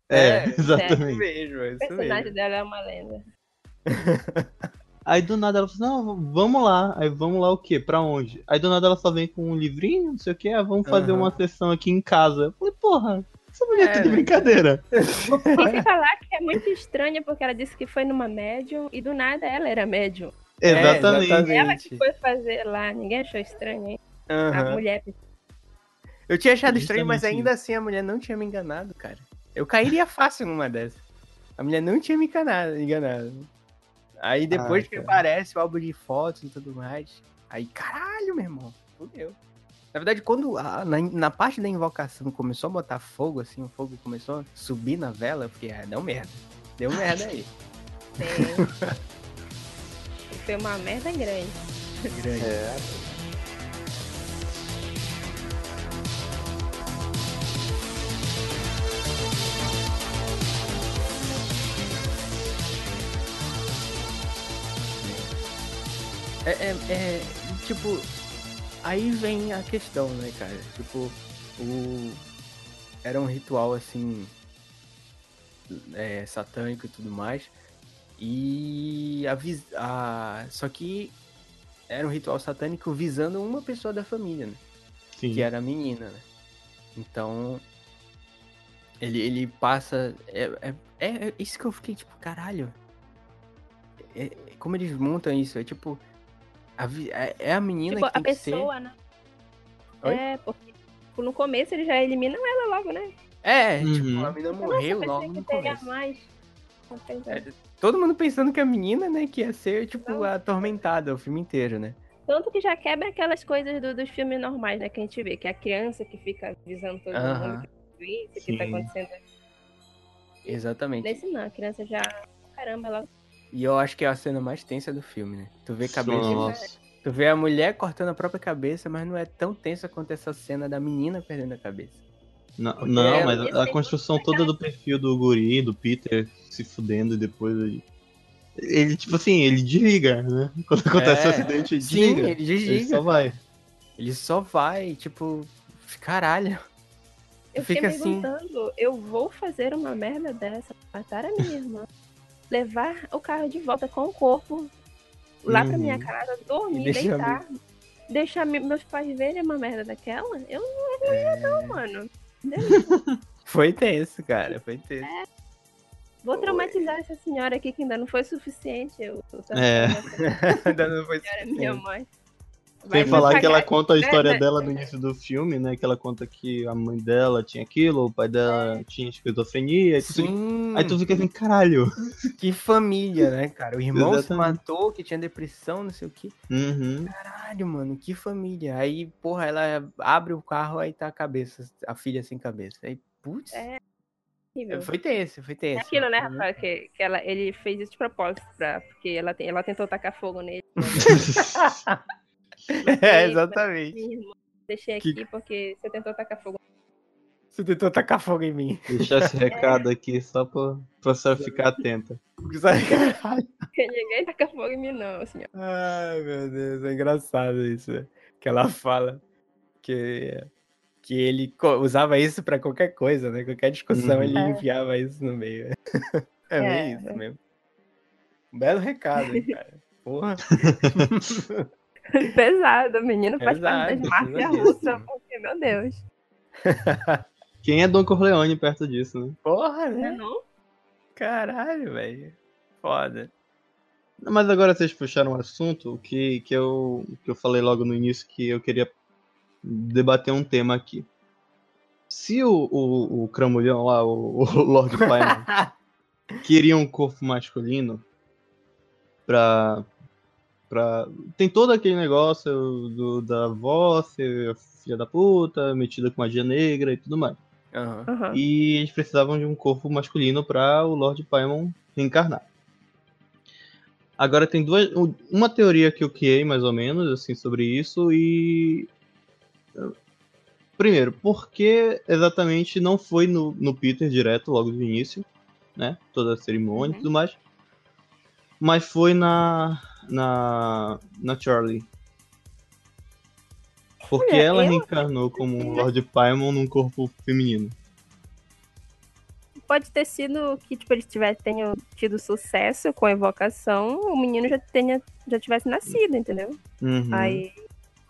[SPEAKER 2] É,
[SPEAKER 1] É,
[SPEAKER 2] exatamente.
[SPEAKER 1] Isso mesmo, é
[SPEAKER 3] O
[SPEAKER 1] isso
[SPEAKER 3] personagem
[SPEAKER 1] mesmo.
[SPEAKER 3] dela é uma lenda.
[SPEAKER 2] Aí do nada ela falou, não, vamos lá. Aí vamos lá o quê? Pra onde? Aí do nada ela só vem com um livrinho, não sei o quê, ah, vamos fazer
[SPEAKER 1] Aham.
[SPEAKER 2] uma sessão aqui em casa. Eu falei, porra, essa mulher tá
[SPEAKER 1] É,
[SPEAKER 2] de
[SPEAKER 1] né?
[SPEAKER 2] brincadeira.
[SPEAKER 3] E sem falar que é muito estranha, porque ela disse que foi numa médium e do nada ela era médium.
[SPEAKER 1] É,
[SPEAKER 2] Exatamente.
[SPEAKER 3] Ela que
[SPEAKER 1] exatamente.
[SPEAKER 3] foi fazer lá, ninguém achou estranho, hein? A
[SPEAKER 1] Aham.
[SPEAKER 3] mulher.
[SPEAKER 1] Eu tinha achado estranho, mas ainda assim a mulher não tinha me enganado, cara. Eu cairia fácil numa dessas. A mulher não tinha me enganado. enganado. Aí depois
[SPEAKER 2] Ah,
[SPEAKER 1] que
[SPEAKER 2] cara.
[SPEAKER 1] aparece o álbum de fotos e tudo mais. Aí, caralho, meu irmão. Fudeu. Na verdade, quando a- na, na parte da invocação começou a botar fogo, assim, o fogo começou a subir na vela, eu fiquei, ah, deu merda. Deu merda aí.
[SPEAKER 3] Tem... Foi uma merda grande.
[SPEAKER 1] Grande.
[SPEAKER 2] É.
[SPEAKER 1] É, é, é, tipo, aí vem a questão, né, cara? Tipo, o era um ritual assim é, satânico e tudo mais. E a, vis- a só que era um ritual satânico visando uma pessoa da família, né?
[SPEAKER 2] Sim.
[SPEAKER 1] que era a menina, né? Então ele, ele passa. É, é, é isso que eu fiquei tipo, caralho. É- é- como eles montam isso? É tipo. A vi- é, é a menina
[SPEAKER 3] tipo,
[SPEAKER 1] que tem
[SPEAKER 3] a
[SPEAKER 1] que ser.
[SPEAKER 3] pessoa, né?
[SPEAKER 1] Oi?
[SPEAKER 3] É, porque tipo, no começo eles já eliminam ela logo, né?
[SPEAKER 1] É,
[SPEAKER 2] Uhum.
[SPEAKER 1] tipo, a menina morreu
[SPEAKER 3] Nossa,
[SPEAKER 1] logo no começo.
[SPEAKER 3] mais.
[SPEAKER 1] É. Todo mundo pensando que a menina, né, que ia ser, tipo,
[SPEAKER 3] Não.
[SPEAKER 1] a atormentada o filme inteiro, né?
[SPEAKER 3] Tanto que já quebra aquelas coisas do- dos filmes normais, né? Que a gente vê, que é a criança que fica avisando todo mundo que que tá acontecendo.
[SPEAKER 1] Exatamente.
[SPEAKER 3] Nesse não, a criança já. Caramba, ela.
[SPEAKER 1] E eu acho que é a cena mais tensa do filme, né? Tu vê a cabeça.
[SPEAKER 2] Nossa.
[SPEAKER 1] Tu vê a mulher cortando a própria cabeça, mas não é tão tensa quanto essa cena da menina perdendo a cabeça.
[SPEAKER 2] Não, não,
[SPEAKER 1] ela-
[SPEAKER 2] mas a
[SPEAKER 3] tem
[SPEAKER 2] construção toda do perfil do guri, do Peter, se fudendo e depois ele... Ele, tipo assim, ele desliga, né? Quando acontece o
[SPEAKER 1] É,
[SPEAKER 2] acidente, ele
[SPEAKER 1] Sim,
[SPEAKER 2] desliga.
[SPEAKER 1] ele
[SPEAKER 2] Ele
[SPEAKER 1] desliga.
[SPEAKER 2] só vai.
[SPEAKER 1] Ele só vai, tipo, caralho.
[SPEAKER 3] Eu
[SPEAKER 1] Fica
[SPEAKER 3] fiquei
[SPEAKER 1] assim.
[SPEAKER 3] me perguntando, eu vou fazer uma merda dessa, matar a minha irmã, levar o carro de volta com o corpo lá pra
[SPEAKER 2] Uhum.
[SPEAKER 3] minha casa, dormir,
[SPEAKER 1] deixar
[SPEAKER 3] deitar, deixar me- meus pais verem uma merda daquela? Eu não ia não, mano.
[SPEAKER 1] Foi tenso, cara, foi tenso.
[SPEAKER 3] Vou traumatizar essa senhora aqui que ainda não foi suficiente. Eu tô
[SPEAKER 2] É.
[SPEAKER 1] Ainda não foi
[SPEAKER 3] senhora, minha
[SPEAKER 1] suficiente.
[SPEAKER 3] mãe.
[SPEAKER 2] Sem falar que ela conta a
[SPEAKER 3] né,
[SPEAKER 2] história
[SPEAKER 3] né?
[SPEAKER 2] dela no início do filme, né? Que ela conta que a mãe dela tinha aquilo, o pai dela tinha esquizofrenia. Aí tu, fica-
[SPEAKER 1] Sim,
[SPEAKER 2] aí tu fica assim, caralho.
[SPEAKER 1] que família, né, cara? O irmão se
[SPEAKER 2] Exatamente.
[SPEAKER 1] matou, que tinha depressão, não sei o que.
[SPEAKER 2] Uhum.
[SPEAKER 1] Caralho, mano, que família. Aí, porra, ela abre o carro, aí tá a cabeça, a filha sem cabeça. Aí, putz,
[SPEAKER 3] É, horrível.
[SPEAKER 1] foi tenso, foi
[SPEAKER 3] É
[SPEAKER 1] tenso.
[SPEAKER 3] aquilo, né, Rafael? Que, que ela, ele fez isso de propósito, pra, porque ela, tem- ela tentou tacar fogo nele.
[SPEAKER 1] É, exatamente.
[SPEAKER 3] Deixei
[SPEAKER 1] Que-
[SPEAKER 3] aqui porque você tentou tacar fogo.
[SPEAKER 1] Você tentou tacar fogo em mim.
[SPEAKER 2] Deixar esse recado aqui só pra, pra senhora ficar atenta.
[SPEAKER 1] Caralho?
[SPEAKER 3] Ninguém taca fogo em mim, não, senhor.
[SPEAKER 1] Ai, meu Deus, é engraçado isso. né? Que ela fala que, que ele usava isso pra qualquer coisa, né? Qualquer discussão
[SPEAKER 2] Uhum.
[SPEAKER 1] ele
[SPEAKER 3] É.
[SPEAKER 1] enfiava isso no meio. É,
[SPEAKER 3] É.
[SPEAKER 1] isso mesmo. Um belo recado, hein, cara. Porra.
[SPEAKER 3] Pesado, o menino faz parte das máfias russas, porque, meu Deus.
[SPEAKER 2] Quem é Don Corleone perto disso, né?
[SPEAKER 1] Porra,
[SPEAKER 3] Não é
[SPEAKER 1] né?
[SPEAKER 3] não?
[SPEAKER 1] Caralho, velho. Foda.
[SPEAKER 2] Mas agora vocês puxaram um assunto que, que, eu, que eu falei logo no início que eu queria debater um tema aqui. Se o, o, o Cramulhão lá, o, o Lord Paimon, queria um corpo masculino pra, pra. Tem todo aquele negócio do, da avó ser filha da puta, metida com magia negra e tudo mais.
[SPEAKER 3] Aham.
[SPEAKER 2] E eles precisavam de um corpo masculino para o Lord Paimon reencarnar. Agora tem duas, um- uma teoria que eu criei mais ou menos assim sobre isso e primeiro, por que exatamente não foi no, no Peter direto, logo do início, né? Toda a cerimônia e
[SPEAKER 3] Uhum.
[SPEAKER 2] tudo mais. Mas foi na. na. na Charlie. Porque
[SPEAKER 3] Olha,
[SPEAKER 2] ela
[SPEAKER 3] eu-
[SPEAKER 2] reencarnou como Lord Paimon num corpo feminino.
[SPEAKER 3] Pode ter sido que tipo, eles tivessem tenham tido sucesso com a evocação, o menino já, tenha, já tivesse nascido, entendeu?
[SPEAKER 2] Uhum,
[SPEAKER 3] Aí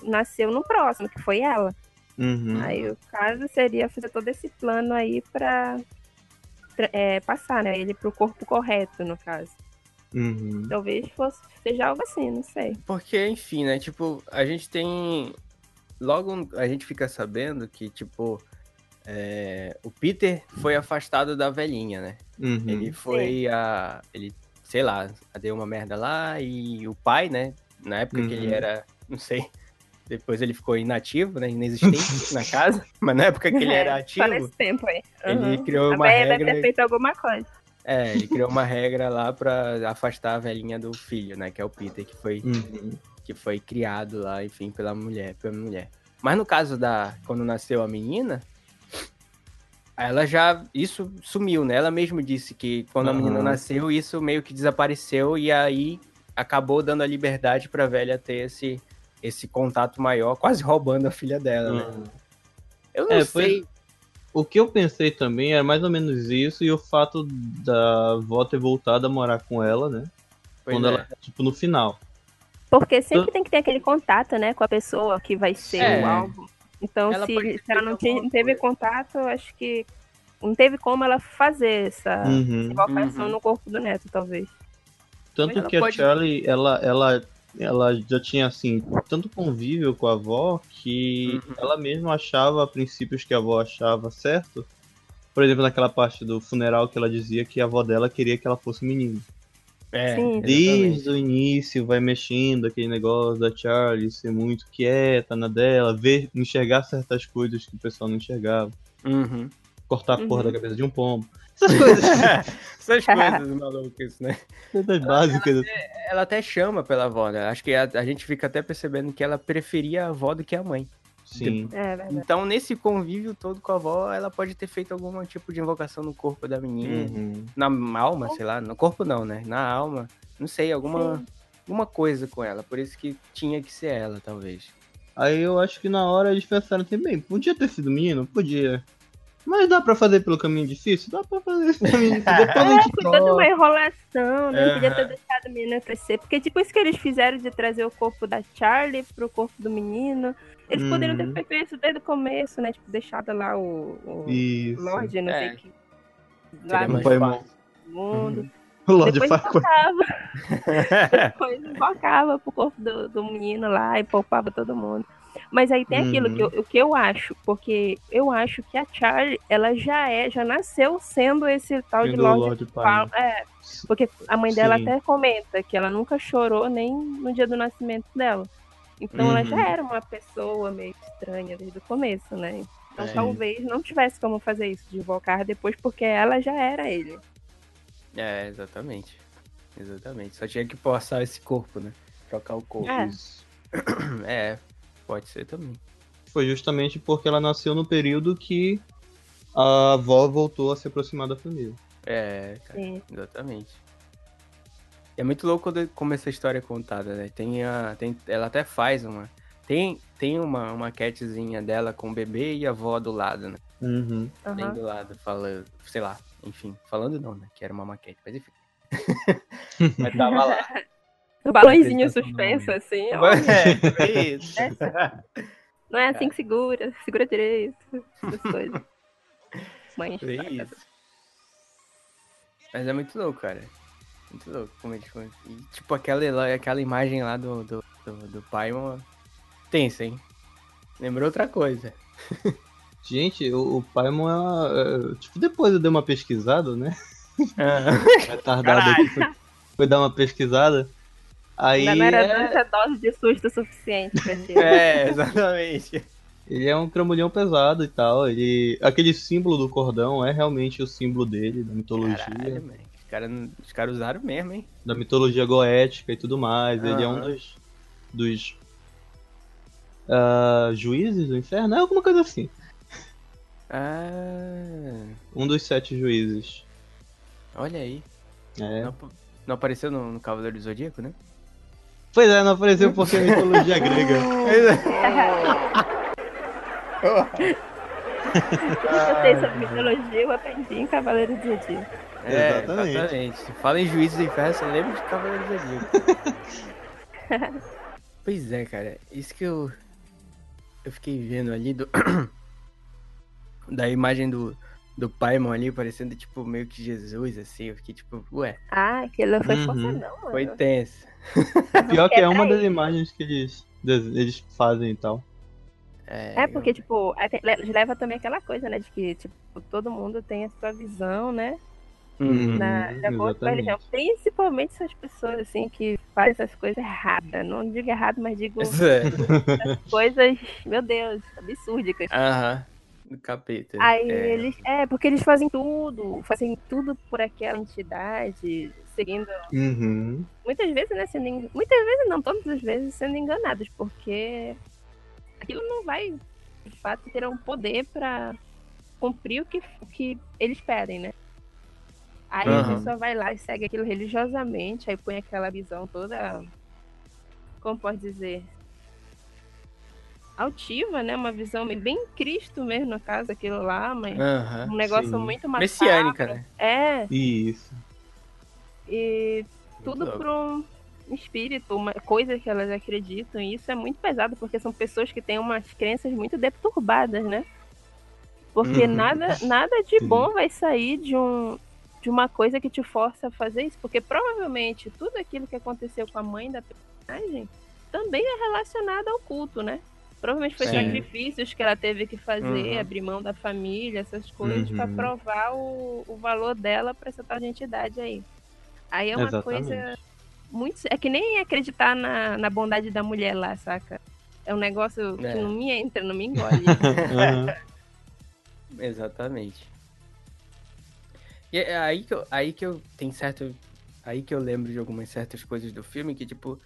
[SPEAKER 3] nasceu no próximo, que foi ela.
[SPEAKER 2] uhum.
[SPEAKER 3] Aí o caso seria fazer todo esse plano aí pra, pra, é, passar, né? Ele pro corpo correto, no caso.
[SPEAKER 2] Uhum.
[SPEAKER 3] Talvez fosse, seja algo assim, não sei.
[SPEAKER 1] Porque, enfim, né? Tipo, a gente tem. Logo a gente fica sabendo que, tipo, é, o Peter foi afastado da velhinha, né?
[SPEAKER 2] Uhum.
[SPEAKER 1] Ele foi a. Ele, sei lá, deu uma merda lá e o pai, né? Na época que ele
[SPEAKER 2] Uhum.
[SPEAKER 1] era. Não sei. Depois ele ficou inativo, né? Inexistente na casa. Mas na época que ele era
[SPEAKER 3] É, Só
[SPEAKER 1] ativo,
[SPEAKER 3] nesse tempo aí.
[SPEAKER 1] ele
[SPEAKER 3] Uhum.
[SPEAKER 1] criou
[SPEAKER 3] A
[SPEAKER 1] uma
[SPEAKER 3] véia deve
[SPEAKER 1] regra.
[SPEAKER 3] ter feito alguma coisa.
[SPEAKER 1] É, ele criou uma regra lá pra afastar a velhinha do filho, né? Que é o Peter, que foi
[SPEAKER 2] Uhum.
[SPEAKER 1] que foi criado lá, enfim, pela mulher, pela mulher. Mas no caso da quando nasceu a menina, ela já isso sumiu, né? Ela mesma disse que quando a
[SPEAKER 2] Aham.
[SPEAKER 1] menina nasceu, isso meio que desapareceu e aí acabou dando a liberdade pra velha ter esse esse contato maior, quase roubando a filha dela, né?
[SPEAKER 2] Uhum.
[SPEAKER 1] Eu não
[SPEAKER 2] É,
[SPEAKER 1] sei.
[SPEAKER 2] O que eu pensei também era mais ou menos isso, e o fato da avó ter voltado a morar com ela, né?
[SPEAKER 1] pois
[SPEAKER 2] Quando
[SPEAKER 1] é.
[SPEAKER 2] ela, tipo, no final.
[SPEAKER 3] Porque sempre tem que ter aquele contato, né, com a pessoa que vai ser
[SPEAKER 1] É.
[SPEAKER 3] o alvo. Então,
[SPEAKER 1] Ela
[SPEAKER 3] se, se ela não, não teve contato, eu acho que não teve como ela fazer essa
[SPEAKER 2] Uhum.
[SPEAKER 3] invocação
[SPEAKER 1] Uhum.
[SPEAKER 3] no corpo do neto, talvez.
[SPEAKER 2] Tanto
[SPEAKER 1] Ela
[SPEAKER 2] que
[SPEAKER 1] pode-
[SPEAKER 2] a Charlie, ela, ela, ela já tinha, assim, tanto convívio com a avó que
[SPEAKER 1] Uhum.
[SPEAKER 2] ela mesma achava a princípios que a avó achava certo. Por exemplo, naquela parte do funeral que ela dizia que a avó dela queria que ela fosse menino.
[SPEAKER 1] É,
[SPEAKER 3] Sim.
[SPEAKER 2] Desde o início vai mexendo aquele negócio da Charlie ser muito quieta na dela, ver, enxergar certas coisas que o pessoal não enxergava,
[SPEAKER 1] Uhum.
[SPEAKER 2] cortar a porra
[SPEAKER 3] Uhum.
[SPEAKER 2] da cabeça de um pombo. Essas coisas,
[SPEAKER 1] Essas coisas malucas, né?
[SPEAKER 2] coisas básicas.
[SPEAKER 1] Ela até chama pela avó, né? Acho que a, a gente fica até percebendo que ela preferia a avó do que a mãe.
[SPEAKER 2] Sim.
[SPEAKER 3] É.
[SPEAKER 1] Então, nesse convívio todo com a avó, ela pode ter feito algum tipo de invocação no corpo da menina.
[SPEAKER 2] Uhum.
[SPEAKER 1] Na alma, sei lá. No corpo não, né? Na alma. Não sei, alguma,
[SPEAKER 3] Sim.
[SPEAKER 1] alguma coisa com ela. Por isso que tinha que ser ela, talvez.
[SPEAKER 2] Aí eu acho que na hora eles pensaram assim, bem, podia ter sido menino? Podia. Mas dá pra fazer pelo caminho difícil? Dá pra fazer esse caminho difícil. Depois a gente
[SPEAKER 3] Foi toda uma enrolação, né? Podia ter deixado a menina crescer. Porque, tipo, isso que eles fizeram de trazer o corpo da Charlie pro corpo do menino. Eles poderiam ter
[SPEAKER 2] Uhum.
[SPEAKER 3] feito isso desde o começo, né? Tipo, deixado lá o, o
[SPEAKER 2] Isso.
[SPEAKER 3] Lorde, não
[SPEAKER 1] É.
[SPEAKER 3] sei o que. Lá no
[SPEAKER 1] fácil.
[SPEAKER 3] mundo.
[SPEAKER 2] O Lorde
[SPEAKER 3] Depois invocava. Depois invocava pro corpo do, do menino lá e poupava todo mundo. Mas aí tem aquilo
[SPEAKER 2] Uhum.
[SPEAKER 3] que eu, o que eu acho, porque eu acho que a Charlie, ela já é, já nasceu sendo esse tal de
[SPEAKER 2] Sendo o
[SPEAKER 3] Lorde
[SPEAKER 2] Lorde
[SPEAKER 3] Fal-
[SPEAKER 2] Paimon.
[SPEAKER 3] É, porque a mãe dela
[SPEAKER 2] Sim.
[SPEAKER 3] até comenta que ela nunca chorou nem no dia do nascimento dela. Então ela
[SPEAKER 2] Uhum.
[SPEAKER 3] já era uma pessoa meio estranha desde o começo, né? Então
[SPEAKER 1] É.
[SPEAKER 3] talvez não tivesse como fazer isso, de invocar depois, porque ela já era ele.
[SPEAKER 1] É, exatamente. Exatamente. Só tinha que passar esse corpo, né? Trocar o corpo.
[SPEAKER 3] É.
[SPEAKER 2] Isso.
[SPEAKER 1] É, pode ser também.
[SPEAKER 2] Foi justamente porque ela nasceu no período que a avó voltou a se aproximar da família.
[SPEAKER 1] É, cara.
[SPEAKER 3] Sim.
[SPEAKER 1] Exatamente. É muito louco quando- como essa história é contada, né? Tem a, tem, ela até faz uma. Tem, tem uma, uma catzinha dela com o bebê e a avó do lado, né?
[SPEAKER 2] Uhum.
[SPEAKER 1] Bem do lado, falando, sei lá, enfim, falando não, né? Que era uma maquete, mas enfim. mas tava lá.
[SPEAKER 3] O balãozinho suspenso, assim. ó.
[SPEAKER 1] É, foi isso.
[SPEAKER 3] Não é assim que segura, segura direito. Essas coisas. Mãe estragada.
[SPEAKER 1] isso. Mas é muito louco, cara. Muito louco como eles foi. E, tipo, aquela, aquela imagem lá do, do, do, do Paimon. Tensa, hein? Lembrou outra coisa.
[SPEAKER 2] Gente, o, o Paimon é, uma, é, Tipo, depois eu dei uma pesquisada, né? Retardado aqui. Foi dar uma pesquisada. Aí
[SPEAKER 3] não era
[SPEAKER 2] é-
[SPEAKER 3] dose de susto suficiente pra ti.
[SPEAKER 1] é, exatamente.
[SPEAKER 2] ele é um tramulhão pesado e tal. Ele, aquele símbolo do cordão é realmente o símbolo dele, da mitologia.
[SPEAKER 1] Caralho, man. Os caras cara usaram mesmo, hein?
[SPEAKER 2] da mitologia goética e tudo mais. Ele é um dos, dos ah, juízes do inferno? É alguma coisa assim.
[SPEAKER 1] Ah,
[SPEAKER 2] Um dos sete juízes.
[SPEAKER 1] olha aí.
[SPEAKER 2] É.
[SPEAKER 1] Não, não apareceu no, no Cavaleiro do Zodíaco, né?
[SPEAKER 2] Pois é, não apareceu porque é mitologia grega.
[SPEAKER 3] Tudo que eu sei sobre mitologia, eu aprendi em Cavaleiro do Zodíaco.
[SPEAKER 1] É,
[SPEAKER 2] Exatamente.
[SPEAKER 1] exatamente. Se fala em Juízes do Inferno, você lembra de Cavaleiro do Zodíaco. pois é, cara. Isso que eu. Eu fiquei vendo ali do. da imagem do, do Paimon ali, parecendo tipo meio que Jesus, assim. Eu fiquei tipo, ué,
[SPEAKER 3] Ah, aquilo foi
[SPEAKER 2] Uhum.
[SPEAKER 3] forçadão, mano.
[SPEAKER 1] foi tenso.
[SPEAKER 2] Pior que é
[SPEAKER 3] Quebra
[SPEAKER 2] uma das imagens que eles, eles fazem e tal.
[SPEAKER 1] É,
[SPEAKER 3] É porque, tipo, aí tem- le- leva também aquela coisa, né? De que, tipo, todo mundo tem a sua visão, né?
[SPEAKER 1] Uhum.
[SPEAKER 3] Na, de acordo com a religião. Principalmente essas pessoas, assim, que fazem essas coisas erradas. Não digo errado, mas digo
[SPEAKER 1] É.
[SPEAKER 3] coisas, meu Deus, absúrdicas.
[SPEAKER 1] Aham. Do capeta.
[SPEAKER 3] Aí
[SPEAKER 1] é.
[SPEAKER 3] eles. É, porque eles fazem tudo. Fazem tudo por aquela entidade, seguindo.
[SPEAKER 2] Uhum.
[SPEAKER 3] Muitas vezes, né? Sendo, en- muitas vezes não, todas as vezes sendo enganados, porque aquilo não vai, de fato, ter um poder pra cumprir o que, o que eles pedem, né? Aí a
[SPEAKER 1] Aham.
[SPEAKER 3] pessoa vai lá e segue aquilo religiosamente, aí põe aquela visão toda. Como pode dizer? Altiva, né? Uma visão bem Cristo mesmo, no caso, aquilo lá, mas um negócio
[SPEAKER 2] sim.
[SPEAKER 3] muito macabro.
[SPEAKER 1] Messiânica, né?
[SPEAKER 3] É,
[SPEAKER 2] Isso.
[SPEAKER 3] e tudo por um espírito, uma coisa que elas acreditam. E isso é muito pesado, porque são pessoas que têm umas crenças muito deturbadas, né? Porque
[SPEAKER 1] Uhum.
[SPEAKER 3] nada, nada de
[SPEAKER 2] Sim.
[SPEAKER 3] bom vai sair de um de uma coisa que te força a fazer isso, porque provavelmente tudo aquilo que aconteceu com a mãe da personagem também é relacionado ao culto, né? Provavelmente foi
[SPEAKER 1] Sim.
[SPEAKER 3] sacrifícios que ela teve que fazer,
[SPEAKER 1] Uhum.
[SPEAKER 3] abrir mão da família, essas coisas, pra
[SPEAKER 2] Uhum.
[SPEAKER 3] provar o, o valor dela pra essa tal de entidade aí. Aí é uma
[SPEAKER 2] Exatamente.
[SPEAKER 3] coisa muito. É que nem acreditar na, na bondade da mulher lá, saca? É um negócio
[SPEAKER 1] É.
[SPEAKER 3] que não me entra, não me engole.
[SPEAKER 2] Aham.
[SPEAKER 1] Exatamente. E é aí que eu, aí que eu tem certo. Aí que eu lembro de algumas certas coisas do filme que, tipo,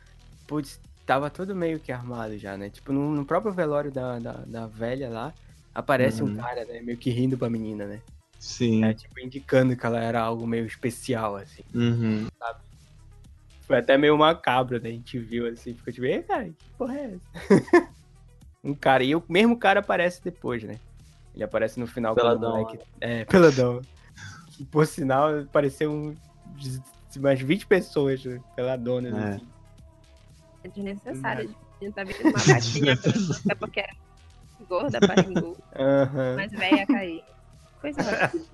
[SPEAKER 1] putz, tava tudo meio que armado já, né? Tipo, no, no próprio velório da, da, da velha lá, aparece um
[SPEAKER 2] Uhum.
[SPEAKER 1] cara, né? Meio que rindo pra menina, né?
[SPEAKER 2] Sim.
[SPEAKER 1] É, tipo, indicando que ela era algo meio especial, assim.
[SPEAKER 2] Uhum.
[SPEAKER 1] Foi até meio macabro, né? A gente viu assim, ficou tipo, ei, cara, que porra é essa? um cara, e o mesmo cara aparece depois, né? Ele aparece no final
[SPEAKER 2] Peladão,
[SPEAKER 1] moleque. É, peladão. Que por sinal apareceu um, umas 20 pessoas né? peladonas,
[SPEAKER 2] É.
[SPEAKER 1] assim.
[SPEAKER 3] É desnecessário. A gente tá vestindo uma batinha branca porque era gorda, barriguda,
[SPEAKER 1] Aham.
[SPEAKER 3] mas velha cair. Coisa horrorosa.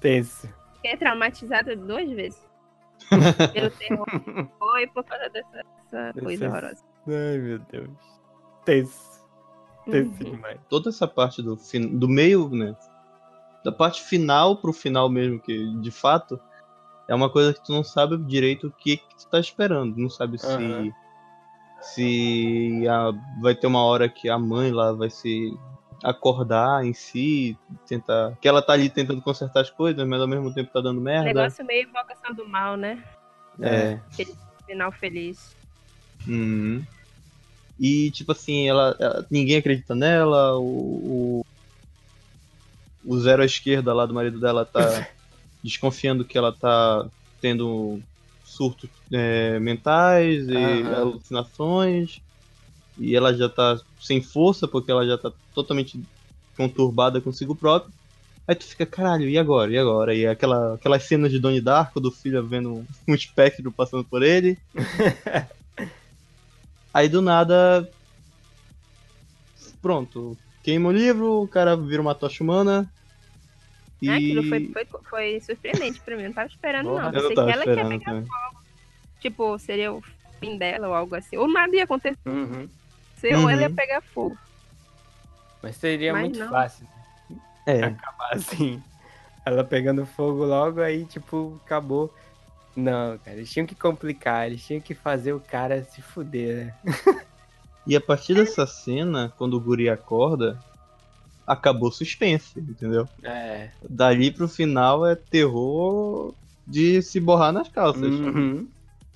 [SPEAKER 1] Tenso.
[SPEAKER 3] Fiquei traumatizada duas vezes. Pelo terror e por causa dessa, dessa coisa horrorosa.
[SPEAKER 1] Ai, meu Deus. Tenso. Tenso
[SPEAKER 3] Uhum.
[SPEAKER 1] demais.
[SPEAKER 2] Toda essa parte do, fin... do meio, né? Da parte final pro final mesmo, que de fato é uma coisa que tu não sabe direito o que, que tu tá esperando. Não sabe se.
[SPEAKER 1] Aham.
[SPEAKER 2] Se a... vai ter uma hora que a mãe lá vai se acordar em si, tentar. Que ela tá ali tentando consertar as coisas, mas ao mesmo tempo tá dando
[SPEAKER 3] Um
[SPEAKER 2] merda.
[SPEAKER 3] negócio meio invocação do mal, né?
[SPEAKER 2] É.
[SPEAKER 3] Final feliz.
[SPEAKER 2] Uhum. E, tipo assim, ela, ela- ninguém acredita nela, o, o, o zero à esquerda lá do marido dela tá desconfiando que ela tá tendo surtos é, mentais e
[SPEAKER 1] Aham.
[SPEAKER 2] alucinações, e ela já tá sem força porque ela já tá totalmente conturbada consigo própria. Aí tu fica, caralho, e agora? E agora? E aquela, aquelas cenas de Donnie Darko do filho vendo um espectro passando por ele. Aí do nada. Pronto. Queima o livro, o cara vira uma tocha humana. E.
[SPEAKER 3] É, aquilo foi, foi, foi surpreendente pra mim. Eu não tava esperando,
[SPEAKER 1] Porra.
[SPEAKER 3] não.
[SPEAKER 2] Eu
[SPEAKER 3] Pensei que ela que ia
[SPEAKER 2] esperando
[SPEAKER 3] pegar.
[SPEAKER 2] também.
[SPEAKER 3] Tipo, seria o fim dela ou algo assim. Ou nada ia acontecer,
[SPEAKER 1] Uhum.
[SPEAKER 3] ou ela ia
[SPEAKER 2] Uhum.
[SPEAKER 3] pegar fogo.
[SPEAKER 1] Mas seria
[SPEAKER 3] Mas
[SPEAKER 1] muito
[SPEAKER 3] não.
[SPEAKER 1] fácil
[SPEAKER 2] É.
[SPEAKER 1] acabar assim. Ela pegando fogo logo, aí, tipo, acabou. Não, cara, eles tinham que complicar, eles tinham que fazer o cara se fuder, né?
[SPEAKER 2] E a partir dessa cena, quando o guri acorda, acabou o suspense, entendeu?
[SPEAKER 1] É.
[SPEAKER 2] Dali pro final é terror de se borrar nas calças.
[SPEAKER 1] Uhum.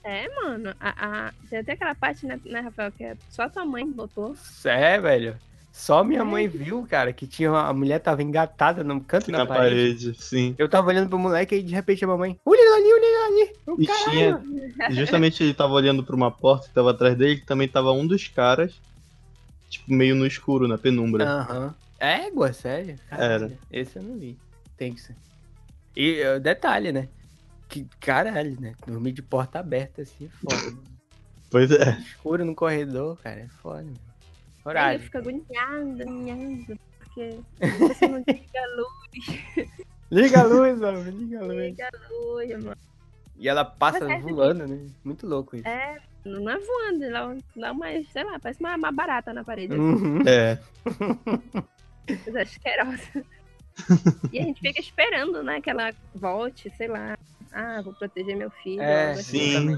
[SPEAKER 3] É, mano. A, a- Tem até aquela parte, né, né, Rafael, que é só tua mãe botou.
[SPEAKER 1] É, velho. Só minha
[SPEAKER 3] É.
[SPEAKER 1] mãe viu, cara, que tinha uma- a mulher tava engatada no canto
[SPEAKER 2] Na
[SPEAKER 1] da parede.
[SPEAKER 2] parede, sim.
[SPEAKER 1] Eu tava olhando pro moleque e de repente a mamãe, olha ele ali, olha ele ali.
[SPEAKER 2] E
[SPEAKER 1] "Caralho."
[SPEAKER 2] tinha. Justamente ele tava olhando pra uma porta que tava atrás dele, que também tava um dos caras, tipo, meio no escuro, na penumbra.
[SPEAKER 1] Aham. Égua, sério? Caralho,
[SPEAKER 2] Era.
[SPEAKER 1] Esse eu não vi. Tem que ser. E eh, detalhe, né? Que caralho, né? Dormir de porta aberta assim, é foda.
[SPEAKER 2] Pois é.
[SPEAKER 1] Escuro no corredor, cara, é foda.
[SPEAKER 3] Eu
[SPEAKER 1] Horário.
[SPEAKER 3] fico agoniada, agoniada, porque você não liga a luz,
[SPEAKER 1] Liga a luz, homem, liga a luz.
[SPEAKER 3] liga a luz, mano.
[SPEAKER 1] E ela passa
[SPEAKER 3] Mas é
[SPEAKER 1] voando, né? Muito louco isso.
[SPEAKER 3] É, não é voando, ela dá uma, sei lá, parece uma, uma barata na parede. assim.
[SPEAKER 1] Uhum.
[SPEAKER 2] É.
[SPEAKER 3] coisa asquerosa. e a gente fica esperando, né, que ela volte, sei lá. Ah, vou proteger meu filho.
[SPEAKER 1] É,
[SPEAKER 3] algo assim.
[SPEAKER 2] sim.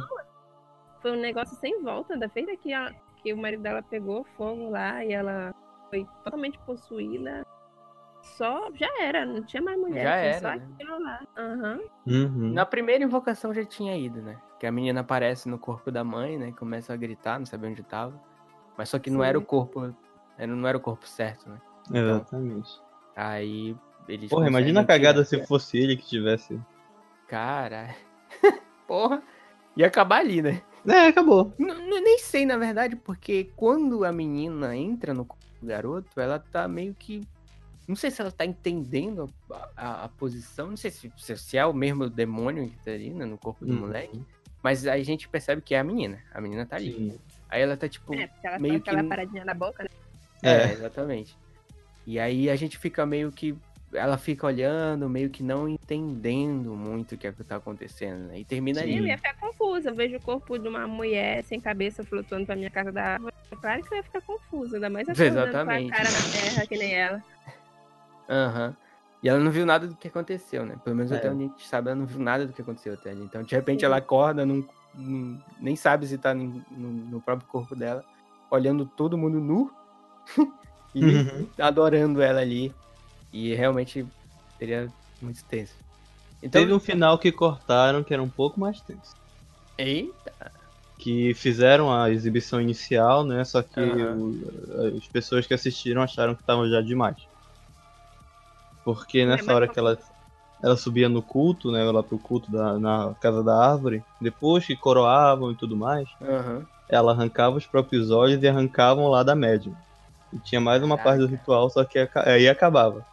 [SPEAKER 3] Foi um negócio sem volta, da feita que, ela- que o marido dela pegou fogo lá e ela foi totalmente possuída. Só, já era, não tinha mais mulher,
[SPEAKER 1] Já
[SPEAKER 3] tinha
[SPEAKER 1] era,
[SPEAKER 3] só
[SPEAKER 1] né?
[SPEAKER 3] aquilo lá. Aham.
[SPEAKER 2] Uhum.
[SPEAKER 1] Na primeira invocação já tinha ido, né? Que a menina aparece no corpo da mãe, né? Começa a gritar, não sabia onde tava. Mas só que não
[SPEAKER 3] Sim.
[SPEAKER 1] era o corpo. Não era o corpo certo, né?
[SPEAKER 2] Exatamente.
[SPEAKER 1] Aí eles.
[SPEAKER 2] Porra, imagina a cagada se fosse ele que tivesse.
[SPEAKER 1] Cara. Porra. Ia acabar ali, né?
[SPEAKER 2] É, acabou.
[SPEAKER 1] N- nem sei, na verdade, porque quando a menina entra no corpo do garoto, ela tá meio que. Não sei se ela tá entendendo a, a- a posição, não sei se, se- se é o mesmo demônio que tá ali né, no corpo do
[SPEAKER 2] Uhum.
[SPEAKER 1] moleque, mas aí a gente percebe que é a menina. A menina tá ali.
[SPEAKER 2] Sim.
[SPEAKER 1] Aí ela tá tipo.
[SPEAKER 3] É, porque ela
[SPEAKER 1] Meio
[SPEAKER 3] aquela
[SPEAKER 1] que-
[SPEAKER 3] paradinha na boca, né?
[SPEAKER 1] É,
[SPEAKER 2] É.
[SPEAKER 1] exatamente. E aí a gente fica meio que. Ela fica olhando, meio que não entendendo muito o que é que tá acontecendo, né? E termina
[SPEAKER 2] Sim.
[SPEAKER 3] Eu
[SPEAKER 1] ali.
[SPEAKER 3] ia ficar confusa. Eu vejo o corpo de uma mulher sem cabeça flutuando pra minha casa da árvore. É claro que você ia ficar confusa, ainda mais acordando com a
[SPEAKER 1] Exatamente.
[SPEAKER 3] cara na terra, que nem ela.
[SPEAKER 1] Aham. E ela não viu nada do que aconteceu, né? Pelo menos
[SPEAKER 2] É.
[SPEAKER 1] até onde a gente sabe, ela não viu nada do que aconteceu até ali. Então, de repente,
[SPEAKER 3] Sim.
[SPEAKER 1] ela acorda, não, não- nem sabe se tá no, no- no próprio corpo dela, olhando todo mundo nu e
[SPEAKER 2] Uhum.
[SPEAKER 1] adorando ela ali. E realmente seria muito tenso. Então,
[SPEAKER 2] Teve um final que cortaram que era um pouco mais tenso.
[SPEAKER 1] Eita!
[SPEAKER 2] Que fizeram a exibição inicial, né? Só que
[SPEAKER 1] Aham.
[SPEAKER 2] o- as pessoas que assistiram acharam que estavam já demais. Porque nessa
[SPEAKER 3] mas
[SPEAKER 2] hora que ela, ela subia no culto, né? Lá pro culto da, na casa da árvore, depois que coroavam e tudo mais,
[SPEAKER 1] Aham.
[SPEAKER 2] ela arrancava os próprios olhos e arrancavam lá da médium. E tinha mais uma parte do ritual, só que aí acabava.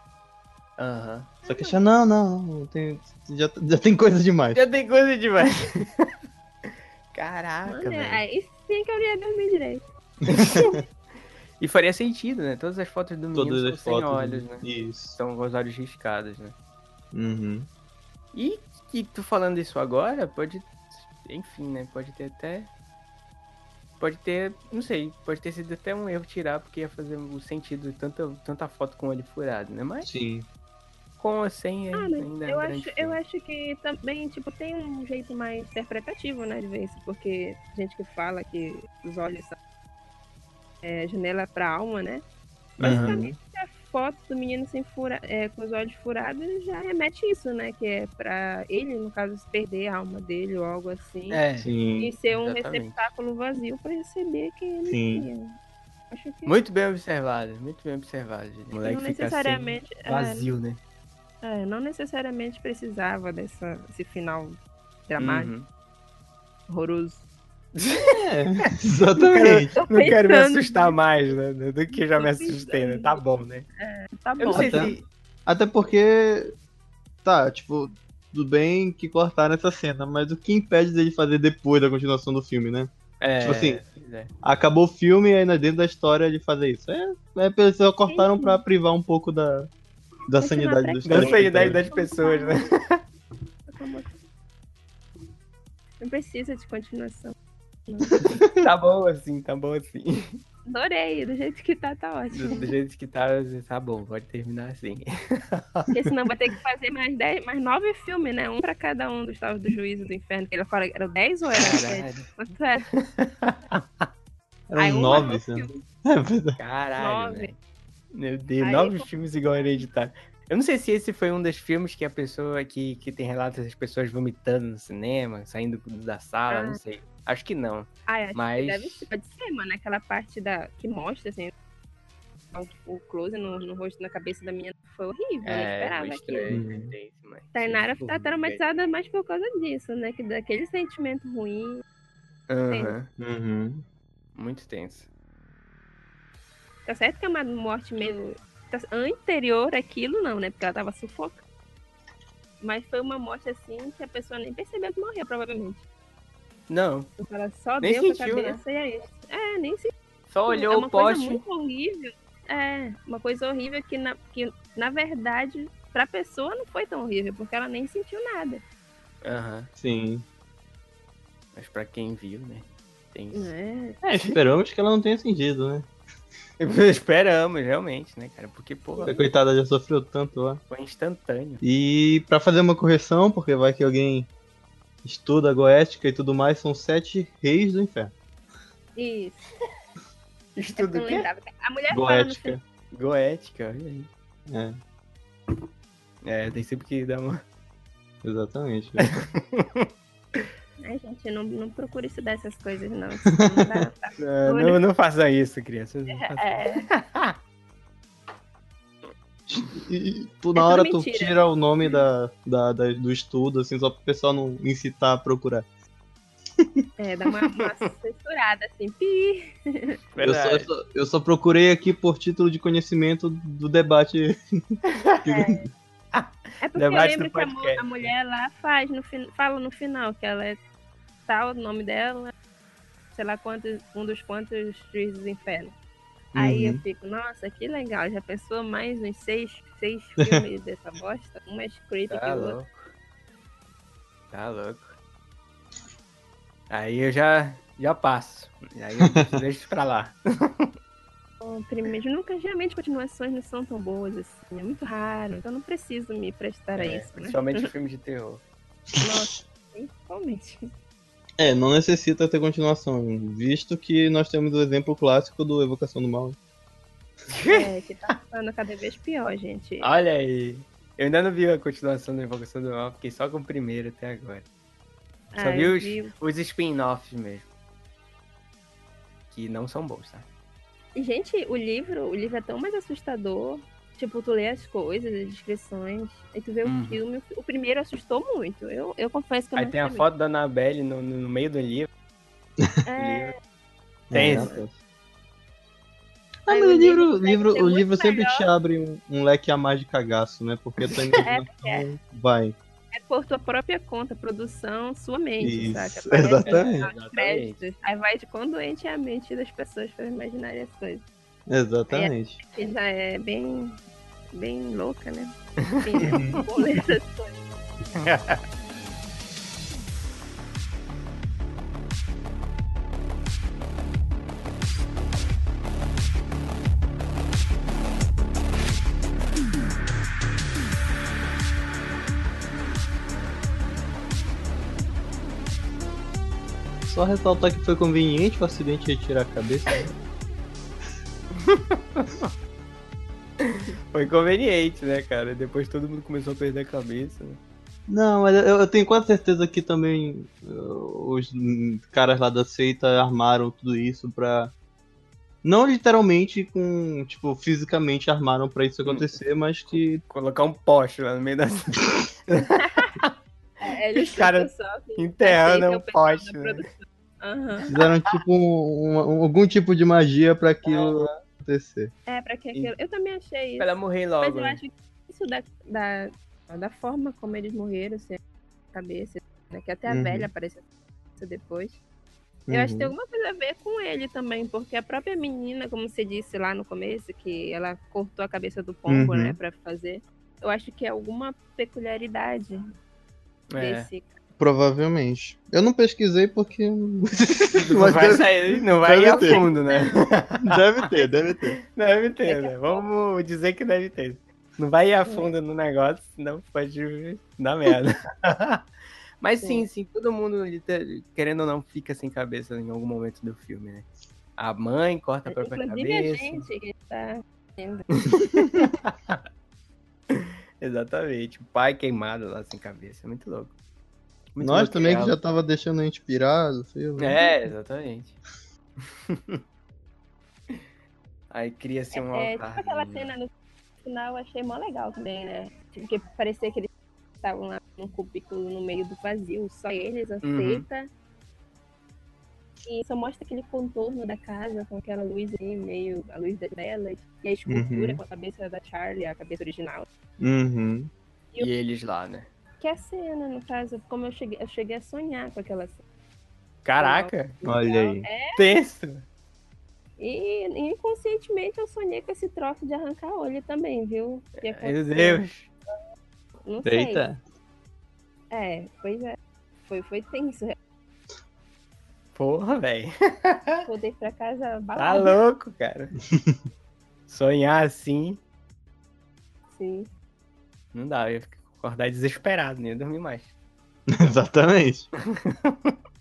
[SPEAKER 1] Aham.
[SPEAKER 2] Só que achava, não, não, não tem, já, já tem coisa demais.
[SPEAKER 1] Já tem coisa demais. Caraca,
[SPEAKER 3] Mano,
[SPEAKER 1] velho.
[SPEAKER 3] aí sim que eu ia dormir direito.
[SPEAKER 1] E faria sentido, né? Todas as fotos do menino
[SPEAKER 2] Todas
[SPEAKER 1] são sem
[SPEAKER 2] fotos.
[SPEAKER 1] olhos, né?
[SPEAKER 2] Isso.
[SPEAKER 1] São com os olhos riscados, né?
[SPEAKER 2] Uhum.
[SPEAKER 1] E que tu falando isso agora, pode. Enfim, né? Pode ter até. Pode ter. Não sei, pode ter sido até um erro tirar, porque ia fazer o sentido de tanta, tanta foto com o olho furado, né? Mas
[SPEAKER 2] Sim.
[SPEAKER 1] com ou sem é,
[SPEAKER 3] Ah, mas
[SPEAKER 1] ainda é
[SPEAKER 3] eu
[SPEAKER 1] um
[SPEAKER 3] acho, eu acho que também, tipo, tem um jeito mais interpretativo, né, de ver isso, porque gente que fala que os olhos são é, janela pra alma, né? Basicamente, a foto do menino sem fura, é, com os olhos furados já remete isso, né? Que é pra ele, no caso, se perder a alma dele ou algo assim.
[SPEAKER 1] É,
[SPEAKER 2] Sim.
[SPEAKER 3] E ser um
[SPEAKER 1] exatamente.
[SPEAKER 3] receptáculo vazio pra receber quem ele
[SPEAKER 2] Sim.
[SPEAKER 3] que
[SPEAKER 1] muito bem observado, muito bem observado. O moleque
[SPEAKER 3] não
[SPEAKER 1] fica
[SPEAKER 3] necessariamente.
[SPEAKER 1] assim, vazio, né?
[SPEAKER 3] é, é, não necessariamente precisava dessa, desse final dramático,
[SPEAKER 1] Uhum.
[SPEAKER 3] horroroso.
[SPEAKER 2] É, exatamente.
[SPEAKER 3] Tô
[SPEAKER 1] Não quero me assustar mais, né? Do que já me assustei, né? Tá bom, né?
[SPEAKER 3] Tá
[SPEAKER 1] Eu não
[SPEAKER 3] bom.
[SPEAKER 2] Até-
[SPEAKER 1] se.
[SPEAKER 2] Até porque. Tá, tipo, tudo bem que cortaram essa cena, mas o que impede dele fazer depois da continuação do filme, né?
[SPEAKER 1] É,
[SPEAKER 2] Tipo assim,
[SPEAKER 1] é.
[SPEAKER 2] Acabou o filme e ainda dentro da história de fazer isso. É, é pessoal cortaram
[SPEAKER 3] Sim.
[SPEAKER 2] pra privar um pouco da, da sanidade dos
[SPEAKER 1] Da sanidade das pessoas, né?
[SPEAKER 3] Não precisa de continuação.
[SPEAKER 1] Tá bom assim, tá bom assim.
[SPEAKER 3] Adorei, do jeito que tá, tá
[SPEAKER 1] Do,
[SPEAKER 3] ótimo.
[SPEAKER 1] do jeito que tá, tá bom, pode terminar assim.
[SPEAKER 3] Porque senão vai ter que fazer mais, dez, mais nove filmes, né? Um pra cada um dos Estados do Juízo do Inferno. Que ele fala, era 10 ou era 7?
[SPEAKER 1] Caralho,
[SPEAKER 3] Quanto era?
[SPEAKER 2] Eram
[SPEAKER 3] Aí um
[SPEAKER 2] nove, né?
[SPEAKER 3] filme.
[SPEAKER 2] É
[SPEAKER 1] caralho,
[SPEAKER 3] Nove.
[SPEAKER 1] Meu Deus,
[SPEAKER 3] Aí,
[SPEAKER 1] nove
[SPEAKER 3] pô.
[SPEAKER 1] filmes igual Hereditário. Eu não sei se esse foi um dos filmes que a pessoa que, que tem relatos das pessoas vomitando no cinema, saindo da sala,
[SPEAKER 3] Ah.
[SPEAKER 1] não sei. Acho que não.
[SPEAKER 3] Ah, acho
[SPEAKER 1] Mas-
[SPEAKER 3] que deve ser, pode ser, mano. Aquela parte da, que mostra, assim, o, close no, no rosto, na cabeça da minha foi horrível. eu
[SPEAKER 1] É,
[SPEAKER 3] esperava
[SPEAKER 1] foi
[SPEAKER 3] aquilo.
[SPEAKER 1] estranho.
[SPEAKER 2] Uhum.
[SPEAKER 1] tenso, mas-
[SPEAKER 3] Tainara tá traumatizada mais por causa disso, né? Que daquele sentimento ruim.
[SPEAKER 1] Aham,
[SPEAKER 2] Uhum.
[SPEAKER 1] Muito tenso.
[SPEAKER 3] Tá certo que é uma morte meio. tá- Anterior àquilo, não, né? Porque ela tava sufocando. Mas foi uma morte assim que a pessoa nem percebeu que morreu, provavelmente.
[SPEAKER 1] Não,
[SPEAKER 3] Porque ela só
[SPEAKER 1] Nem
[SPEAKER 3] deu com a
[SPEAKER 1] sentiu, né?
[SPEAKER 3] cabeça e é isso. É, nem se
[SPEAKER 1] só olhou
[SPEAKER 3] é
[SPEAKER 1] o
[SPEAKER 3] uma coisa
[SPEAKER 1] poste.
[SPEAKER 3] muito horrível. É, uma coisa horrível que na, que, na verdade, pra pessoa não foi tão horrível, porque ela nem sentiu nada.
[SPEAKER 1] Aham,
[SPEAKER 2] Sim.
[SPEAKER 1] mas pra quem viu, né? Tem isso.
[SPEAKER 3] É,
[SPEAKER 2] É, esperamos que ela não tenha sentido, né?
[SPEAKER 1] Esperamos, realmente, né, cara? Porque, pô,
[SPEAKER 2] A coitada já sofreu tanto lá.
[SPEAKER 1] foi instantâneo.
[SPEAKER 2] E pra fazer uma correção, porque vai que alguém estuda a goética e tudo mais, são sete reis do inferno.
[SPEAKER 3] isso. É
[SPEAKER 1] que é
[SPEAKER 3] lembrava. A mulher fala no final.
[SPEAKER 2] Goética.
[SPEAKER 1] goética, olha aí.
[SPEAKER 2] É,
[SPEAKER 1] É, tem sempre que dar uma.
[SPEAKER 2] exatamente.
[SPEAKER 3] Ai, gente, não, não procure estudar essas coisas, não. Não dá, tá?
[SPEAKER 1] Não, não, não façam isso, crianças. Não façam.
[SPEAKER 3] É,
[SPEAKER 2] E tu,
[SPEAKER 3] É
[SPEAKER 2] na
[SPEAKER 3] tudo
[SPEAKER 2] hora tu
[SPEAKER 3] mentira.
[SPEAKER 2] tira o nome da, da- da- do estudo, assim, só pro pessoal não incitar a procurar.
[SPEAKER 3] é, dá uma, uma censurada, assim. Pi.
[SPEAKER 2] Eu só, eu, só, eu só procurei aqui por título de conhecimento do debate.
[SPEAKER 3] É porque
[SPEAKER 1] Debate
[SPEAKER 3] eu lembro que a, a mulher lá faz no fala no final que ela é tal, o nome dela, sei lá quantos, um dos quantos juízes do inferno. Aí eu
[SPEAKER 2] Uhum.
[SPEAKER 3] fico, nossa, que legal, já pensou mais uns seis, seis filmes dessa bosta? Um mais creepy que
[SPEAKER 1] Tá
[SPEAKER 3] o outro.
[SPEAKER 1] Tá louco. Aí eu já, já passo. Aí eu deixo- isso pra lá.
[SPEAKER 3] Primeiro, nunca, geralmente continuações não são tão boas assim, é muito raro, então não preciso me prestar a
[SPEAKER 1] É,
[SPEAKER 3] isso, né?
[SPEAKER 1] principalmente filme de terror.
[SPEAKER 3] Nossa, principalmente.
[SPEAKER 2] É, não necessita ter continuação, visto que nós temos o exemplo clássico do Evocação do Mal.
[SPEAKER 3] É, que tá ficando cada vez pior, gente.
[SPEAKER 1] Olha aí. Eu ainda não vi a continuação da Invocação do Mal, fiquei só com o primeiro até agora. Só
[SPEAKER 3] Ah,
[SPEAKER 1] vi
[SPEAKER 3] eu
[SPEAKER 1] os,
[SPEAKER 3] vi
[SPEAKER 1] os spin-offs mesmo. Que não são bons, tá?
[SPEAKER 3] E, gente, o livro, o livro é tão mais assustador. Tipo, tu lê as coisas, as descrições, aí tu vê
[SPEAKER 1] Uhum.
[SPEAKER 3] o filme. O primeiro assustou muito. Eu, eu confesso que eu
[SPEAKER 1] Aí
[SPEAKER 3] não
[SPEAKER 1] tem a foto da Annabelle no, no meio do livro.
[SPEAKER 3] muito. É,
[SPEAKER 1] Tem
[SPEAKER 2] É,
[SPEAKER 1] isso.
[SPEAKER 2] Ah,
[SPEAKER 3] Aí
[SPEAKER 2] mas
[SPEAKER 3] o
[SPEAKER 2] o livro,
[SPEAKER 3] livro
[SPEAKER 2] o livro, sempre
[SPEAKER 3] melhor.
[SPEAKER 2] te abre um, um leque a mais de cagaço, né? Porque tua imaginação vai.
[SPEAKER 3] é por tua própria conta, produção, sua mente,
[SPEAKER 2] Isso,
[SPEAKER 3] saca? Aparece
[SPEAKER 2] exatamente.
[SPEAKER 3] nos créditos. Aí vai de quão doente é a mente das pessoas para imaginarem as coisas.
[SPEAKER 2] Exatamente.
[SPEAKER 3] Que já é bem, bem louca, né? Enfim, né? Essas coisas.
[SPEAKER 2] Só ressaltar que foi conveniente o acidente retirar a cabeça.
[SPEAKER 1] Foi conveniente, né, cara? Depois todo mundo começou a perder a cabeça. né?
[SPEAKER 2] Não, mas eu, eu tenho quase certeza que também uh, os caras lá da seita armaram tudo isso pra. Não literalmente com. Tipo, fisicamente armaram pra isso acontecer, mas que.
[SPEAKER 1] Colocar um poste lá no meio da.
[SPEAKER 3] É, eles
[SPEAKER 1] Os caras
[SPEAKER 3] são só, assim,
[SPEAKER 1] enterrando um poste, né?
[SPEAKER 3] Aham.
[SPEAKER 2] Fizeram tipo um- um- algum tipo de magia pra aquilo acontecer.
[SPEAKER 3] É, pra que aquilo. Eu também achei isso.
[SPEAKER 1] Pra ela morrer
[SPEAKER 3] Mas
[SPEAKER 1] logo.
[SPEAKER 3] eu
[SPEAKER 1] né?
[SPEAKER 3] acho que isso da, da, da forma como eles morreram, assim, a cabeça, né? Que até a
[SPEAKER 2] Uhum.
[SPEAKER 3] velha apareceu depois. Eu acho que tem
[SPEAKER 2] Uhum.
[SPEAKER 3] alguma coisa a ver com ele também, porque a própria menina, como você disse lá no começo, que ela cortou a cabeça do pombo,
[SPEAKER 2] Uhum.
[SPEAKER 3] né, pra fazer. Eu acho que é alguma peculiaridade
[SPEAKER 1] É.
[SPEAKER 3] desse.
[SPEAKER 2] Provavelmente. Eu não pesquisei porque.
[SPEAKER 1] Não vai
[SPEAKER 2] deve,
[SPEAKER 1] sair, não vai ir a
[SPEAKER 2] ter.
[SPEAKER 1] fundo, né?
[SPEAKER 2] deve ter, deve ter.
[SPEAKER 1] Deve ter, né? Vamos dizer que deve ter. Não vai ir a fundo no negócio, senão pode dar merda. Mas sim, sim, todo mundo, querendo ou não, fica sem cabeça em algum momento do filme, né? A mãe corta a própria
[SPEAKER 3] Inclusive a
[SPEAKER 1] cabeça.
[SPEAKER 3] gente que tá vendo.
[SPEAKER 1] Exatamente. O pai queimado lá sem cabeça. É muito louco. Muito
[SPEAKER 2] Nós também que já tava deixando a gente pirado, filho.
[SPEAKER 1] É, exatamente. Aí cria-se um
[SPEAKER 3] É, tipo
[SPEAKER 1] altar.
[SPEAKER 3] aquela cena no final, eu achei mó legal também, né? Tipo, que parecia que eles estavam lá num cubículo no meio do vazio, só eles, a
[SPEAKER 1] Uhum.
[SPEAKER 3] E só mostra aquele contorno da casa com aquela luz ali, meio a luz das velas. E a escultura
[SPEAKER 2] Uhum.
[SPEAKER 3] com a cabeça da Charlie, a cabeça original.
[SPEAKER 2] Uhum.
[SPEAKER 1] E eles lá, né?
[SPEAKER 3] Que é a cena, no caso, como eu cheguei, eu cheguei a sonhar com aquela cena.
[SPEAKER 1] Caraca,
[SPEAKER 2] Olha aí.
[SPEAKER 1] tenso.
[SPEAKER 3] E inconscientemente eu sonhei com esse troço de arrancar olho também, viu?
[SPEAKER 1] Meu. Deus.
[SPEAKER 3] Não sei.
[SPEAKER 2] Eita.
[SPEAKER 3] É, pois é. Foi, foi tenso.
[SPEAKER 1] Porra, velho.
[SPEAKER 3] Voltei pra casa
[SPEAKER 1] Tá
[SPEAKER 3] balada.
[SPEAKER 1] louco, cara. Sonhar assim,
[SPEAKER 3] Sim.
[SPEAKER 1] não dá. Eu ia acordar desesperado, nem ia dormir mais.
[SPEAKER 2] Exatamente.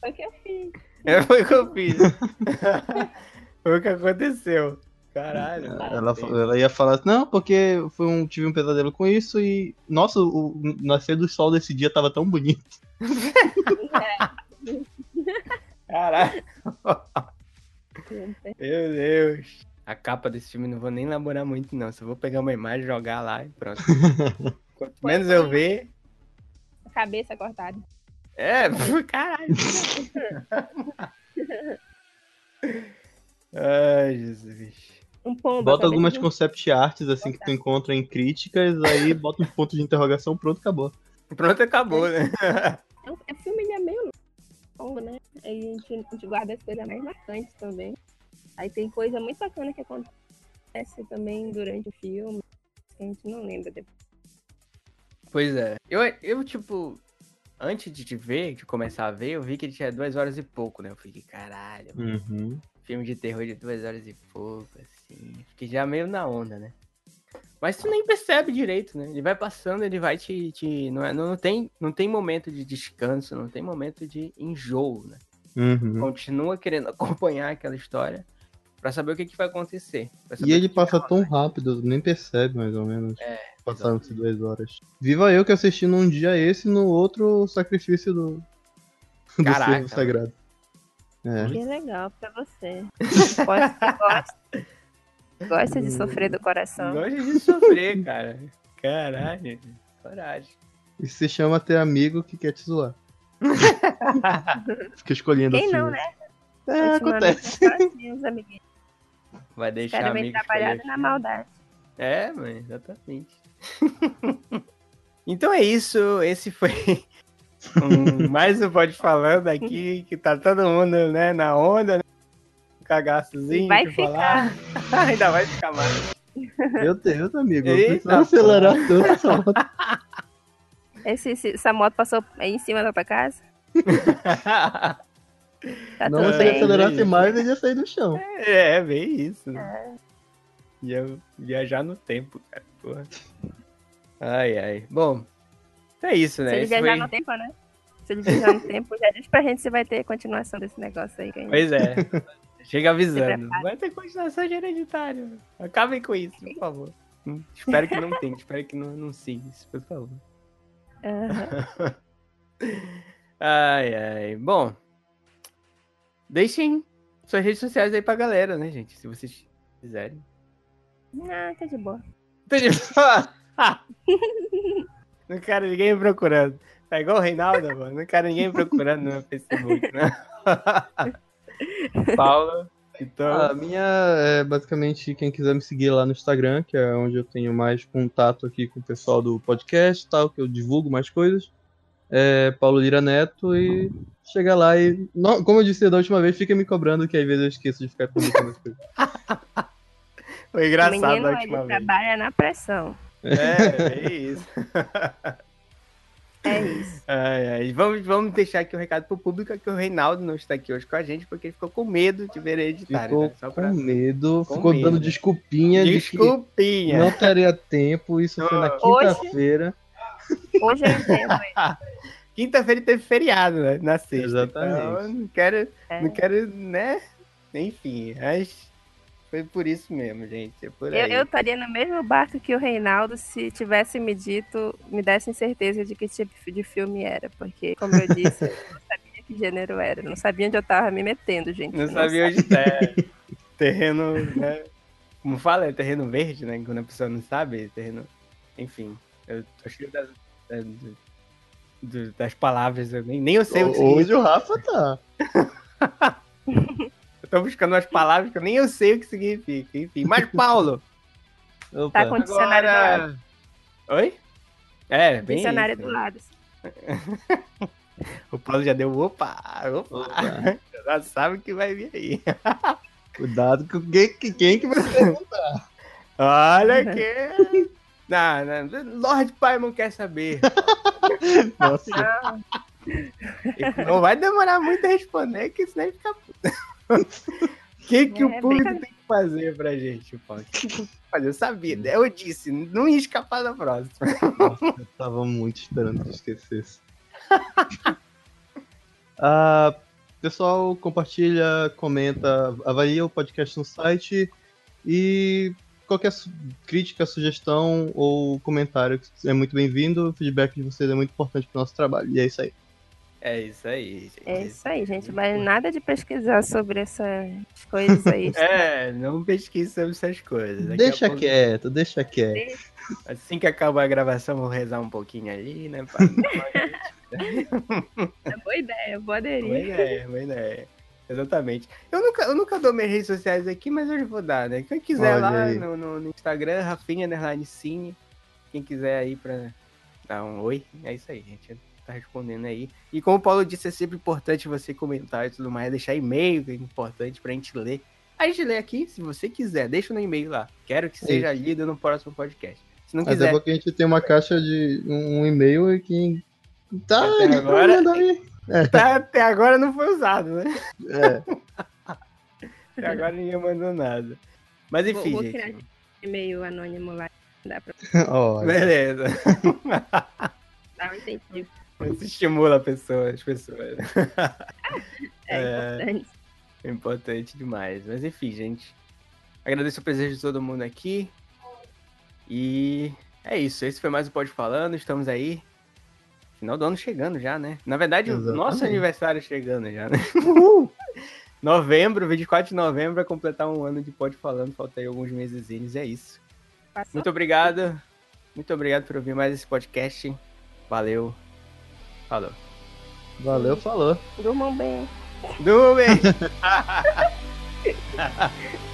[SPEAKER 3] Foi o que eu fiz.
[SPEAKER 1] É, foi o que eu fiz. foi o que aconteceu. Caralho.
[SPEAKER 2] Ela, ela ia falar assim, não, porque foi um, tive um pesadelo com isso e. Nossa, o, o nascer do sol desse dia tava tão bonito.
[SPEAKER 1] Caralho. Meu Deus. A capa desse filme não vou nem elaborar muito, não. Só vou pegar uma imagem, jogar lá e pronto. Quanto menos eu ver.
[SPEAKER 3] A cabeça cortada.
[SPEAKER 1] É, caralho. Ai, Jesus.
[SPEAKER 3] Um pombo.
[SPEAKER 2] Bota algumas
[SPEAKER 3] cabeça
[SPEAKER 2] concept arts assim que tu encontra em críticas, aí bota uns pontos de interrogação, pronto, acabou.
[SPEAKER 1] Pronto, acabou, né?
[SPEAKER 3] de um- É, o filme ele é meio longo, né? Aí a gente, a gente guarda as coisas mais marcantes também. Aí tem coisa muito bacana que acontece também durante o filme. Que a gente não lembra depois.
[SPEAKER 1] Pois é. Eu, eu, tipo, antes de te ver, de começar a ver, eu vi que ele tinha duas horas e pouco, né? Eu fiquei, caralho,
[SPEAKER 2] Uhum.
[SPEAKER 1] filme de terror de duas horas e pouco, assim. Fiquei já meio na onda, né? Mas tu nem percebe direito, né? Ele vai passando, ele vai te. te não, é, não, tem, não tem momento de descanso, não tem momento de enjoo, né?
[SPEAKER 2] Uhum.
[SPEAKER 1] Continua querendo acompanhar aquela história pra saber o que, que vai acontecer.
[SPEAKER 2] E ele passa tão rápido, nem percebe mais ou menos.
[SPEAKER 1] É,
[SPEAKER 2] Passaram-se duas horas. Viva eu que assisti num dia esse e no outro sacrifício do, do
[SPEAKER 1] Caraca,
[SPEAKER 2] servo sagrado. É.
[SPEAKER 3] Que legal pra você. Gosta, gosta, gosta de sofrer do coração.
[SPEAKER 1] Gosta de sofrer, cara. Caralho. Coragem.
[SPEAKER 2] Isso se chama ter amigo que quer te zoar. Fica escolhendo
[SPEAKER 3] Quem
[SPEAKER 2] assim.
[SPEAKER 3] não, né?
[SPEAKER 2] É, acontece.
[SPEAKER 3] é assim, amiguinhos.
[SPEAKER 1] Vai deixar
[SPEAKER 3] vêm
[SPEAKER 1] amigo
[SPEAKER 3] trabalhar
[SPEAKER 1] escolher.
[SPEAKER 3] na maldade.
[SPEAKER 1] É, mano, exatamente. então é isso. Esse foi um, mais um Pode Falando aqui, que tá todo mundo né, na onda, né? Um cagaçozinho
[SPEAKER 3] Vai
[SPEAKER 1] de falar. Ainda vai ficar mais.
[SPEAKER 2] Meu Deus, amigo. Eu
[SPEAKER 1] Eita,
[SPEAKER 2] acelerar tudo essa moto.
[SPEAKER 3] Esse, esse- essa moto passou aí em cima da tua casa? Tá
[SPEAKER 2] Não, se ele acelerasse mais, ele ia sair do chão.
[SPEAKER 1] é, bem isso. Né? Ia viajar no tempo, cara. Porra. Ai, ai. Bom, é isso, né?
[SPEAKER 3] Se ele viajar
[SPEAKER 1] foi-
[SPEAKER 3] no tempo, né? Se ele viajar no tempo, já diz pra gente se vai ter continuação desse negócio aí.
[SPEAKER 1] Pois é. Chega avisando. Vai ter continuação de hereditário. Acabem com isso, por favor. Espero que não tenha, espero que não, não siga isso, por favor. Ai, ai. Bom, deixem suas redes sociais aí pra galera, né, gente? Se vocês quiserem.
[SPEAKER 3] Ah, tá de boa.
[SPEAKER 1] Não quero ninguém me procurando. Tá igual o Reinaldo, mano. Não quero ninguém me procurando no meu Facebook, né? Paulo, então.
[SPEAKER 2] A minha é basicamente quem quiser me seguir lá no Instagram, que é onde eu tenho mais contato aqui com o pessoal do podcast e tal, que eu divulgo mais coisas. É Paulo Lira Neto e chega lá e. não- como eu disse da última vez, fica me cobrando que às vezes eu esqueço de ficar publicando as coisas.
[SPEAKER 1] Foi
[SPEAKER 3] o
[SPEAKER 1] engraçado
[SPEAKER 3] menino,
[SPEAKER 1] a
[SPEAKER 3] ele
[SPEAKER 1] última vez.
[SPEAKER 3] trabalha na pressão.
[SPEAKER 1] É, é isso.
[SPEAKER 3] É isso.
[SPEAKER 1] Ai, ai. Vamos, vamos deixar aqui o recado pro público que o Reinaldo não está aqui hoje com a gente porque ele ficou com medo de ver hereditário.
[SPEAKER 2] Ficou
[SPEAKER 1] né? Só pra...
[SPEAKER 2] com medo,
[SPEAKER 1] Com
[SPEAKER 2] ficou
[SPEAKER 1] medo.
[SPEAKER 2] dando desculpinha de que
[SPEAKER 1] Desculpinha.
[SPEAKER 2] não teria tempo. Isso foi na quinta-feira.
[SPEAKER 3] Hoje eu entendo. ele.
[SPEAKER 1] Quinta-feira teve feriado, né? Na sexta.
[SPEAKER 2] Exatamente.
[SPEAKER 1] Então, eu não quero,
[SPEAKER 3] É.
[SPEAKER 1] não quero, né? Enfim, mas Foi por isso mesmo, gente. É por
[SPEAKER 3] Eu,
[SPEAKER 1] aí.
[SPEAKER 3] eu estaria no mesmo barco que o Reinaldo se tivesse me dito, me dessem certeza de que tipo de filme era. Porque, como eu disse, eu não sabia que gênero era. Não sabia onde eu tava me metendo, gente.
[SPEAKER 1] Não sabia onde é. Terreno, né? Como fala, é terreno verde, né? Quando a pessoa não sabe, terreno. Enfim, eu tô cheio das, das, do- das palavras, eu nem, nem eu sei o que.
[SPEAKER 2] Hoje o Rafa tá.
[SPEAKER 1] Tô buscando umas palavras que eu nem eu sei o que significa. Enfim, mas Paulo,
[SPEAKER 3] Tá
[SPEAKER 2] Opa.
[SPEAKER 3] com o dicionário do lado.
[SPEAKER 1] agora. Oi? É, bem.
[SPEAKER 3] Dicionário
[SPEAKER 1] isso.
[SPEAKER 3] do lado.
[SPEAKER 1] O Paulo já deu opa, opa.
[SPEAKER 2] Opa.
[SPEAKER 1] Já sabe o que vai vir aí.
[SPEAKER 2] Cuidado com quem, que- quem que vai perguntar.
[SPEAKER 1] Olha que. Não, não, Lord Paimon quer saber.
[SPEAKER 2] Nossa,
[SPEAKER 3] Não,
[SPEAKER 1] Não vai demorar muito a responder, que senão ele fica puto. O que, que
[SPEAKER 3] É,
[SPEAKER 1] o público
[SPEAKER 3] brincadeira.
[SPEAKER 1] tem que fazer pra gente, Paulo? O fazer? Eu sabia, eu disse, não ia escapar da próxima.
[SPEAKER 2] nossa, eu tava muito esperando que esquecesse. Ah, pessoal, compartilha, comenta, avalia o podcast no site e qualquer su- crítica, sugestão ou comentário é muito bem-vindo. O feedback de vocês é muito importante pro nosso trabalho. E é isso aí.
[SPEAKER 1] É isso aí, gente.
[SPEAKER 3] é isso aí, gente. Mas nada de pesquisar sobre essas coisas aí.
[SPEAKER 1] É, não pesquise sobre essas coisas. Daqui
[SPEAKER 2] deixa
[SPEAKER 1] pouco,
[SPEAKER 2] quieto, deixa quieto.
[SPEAKER 1] Assim que acabar a gravação, vou rezar um pouquinho ali, né? Pra...
[SPEAKER 3] É boa ideia,
[SPEAKER 1] boa
[SPEAKER 3] aderir.
[SPEAKER 1] ideia, boa ideia. Exatamente. Eu nunca, eu nunca dou minhas redes sociais aqui, mas hoje vou dar, né? Quem quiser
[SPEAKER 2] Olha
[SPEAKER 1] lá no, no- no Instagram, Rafinha Underline Cine. Quem quiser aí pra dar um oi, é isso aí, gente. Tá respondendo aí. E como o Paulo disse, é sempre importante você comentar e tudo mais, deixar e-mail, que é importante pra gente ler. A gente lê aqui, se você quiser, deixa no e-mail lá. Quero que seja lido no próximo podcast. Se não
[SPEAKER 2] Mas é
[SPEAKER 1] quiser,
[SPEAKER 2] porque a gente tem uma caixa de um, e-mail e que tá
[SPEAKER 1] Até
[SPEAKER 2] ele
[SPEAKER 1] agora-
[SPEAKER 2] aí.
[SPEAKER 1] tá- até agora não foi usado, né?
[SPEAKER 2] É.
[SPEAKER 1] Até agora ninguém mandou nada. Mas
[SPEAKER 3] Vou-
[SPEAKER 1] enfim,
[SPEAKER 3] vou
[SPEAKER 1] gente.
[SPEAKER 3] criar e-mail anônimo lá. Dá pra
[SPEAKER 1] Beleza.
[SPEAKER 3] dar um incentivo.
[SPEAKER 1] Isso estimula a pessoa, as pessoas.
[SPEAKER 3] É,
[SPEAKER 1] É.
[SPEAKER 3] importante.
[SPEAKER 1] É importante demais. Mas enfim, gente. Agradeço o presença de todo mundo aqui. E é isso. Esse foi mais o Pode Falando. Estamos aí. Final do ano chegando já, né? Na verdade, o
[SPEAKER 2] Exatamente.
[SPEAKER 1] nosso aniversário chegando já, né? novembro, 24 de novembro, vai completar um ano de Pode Falando. Falta aí alguns mesezinhos. É isso.
[SPEAKER 3] Passou?
[SPEAKER 1] Muito obrigado. Muito obrigado por ouvir mais esse podcast. Valeu. Falou.
[SPEAKER 2] valeu, falou.
[SPEAKER 3] Durmam bem.
[SPEAKER 1] Durma bem.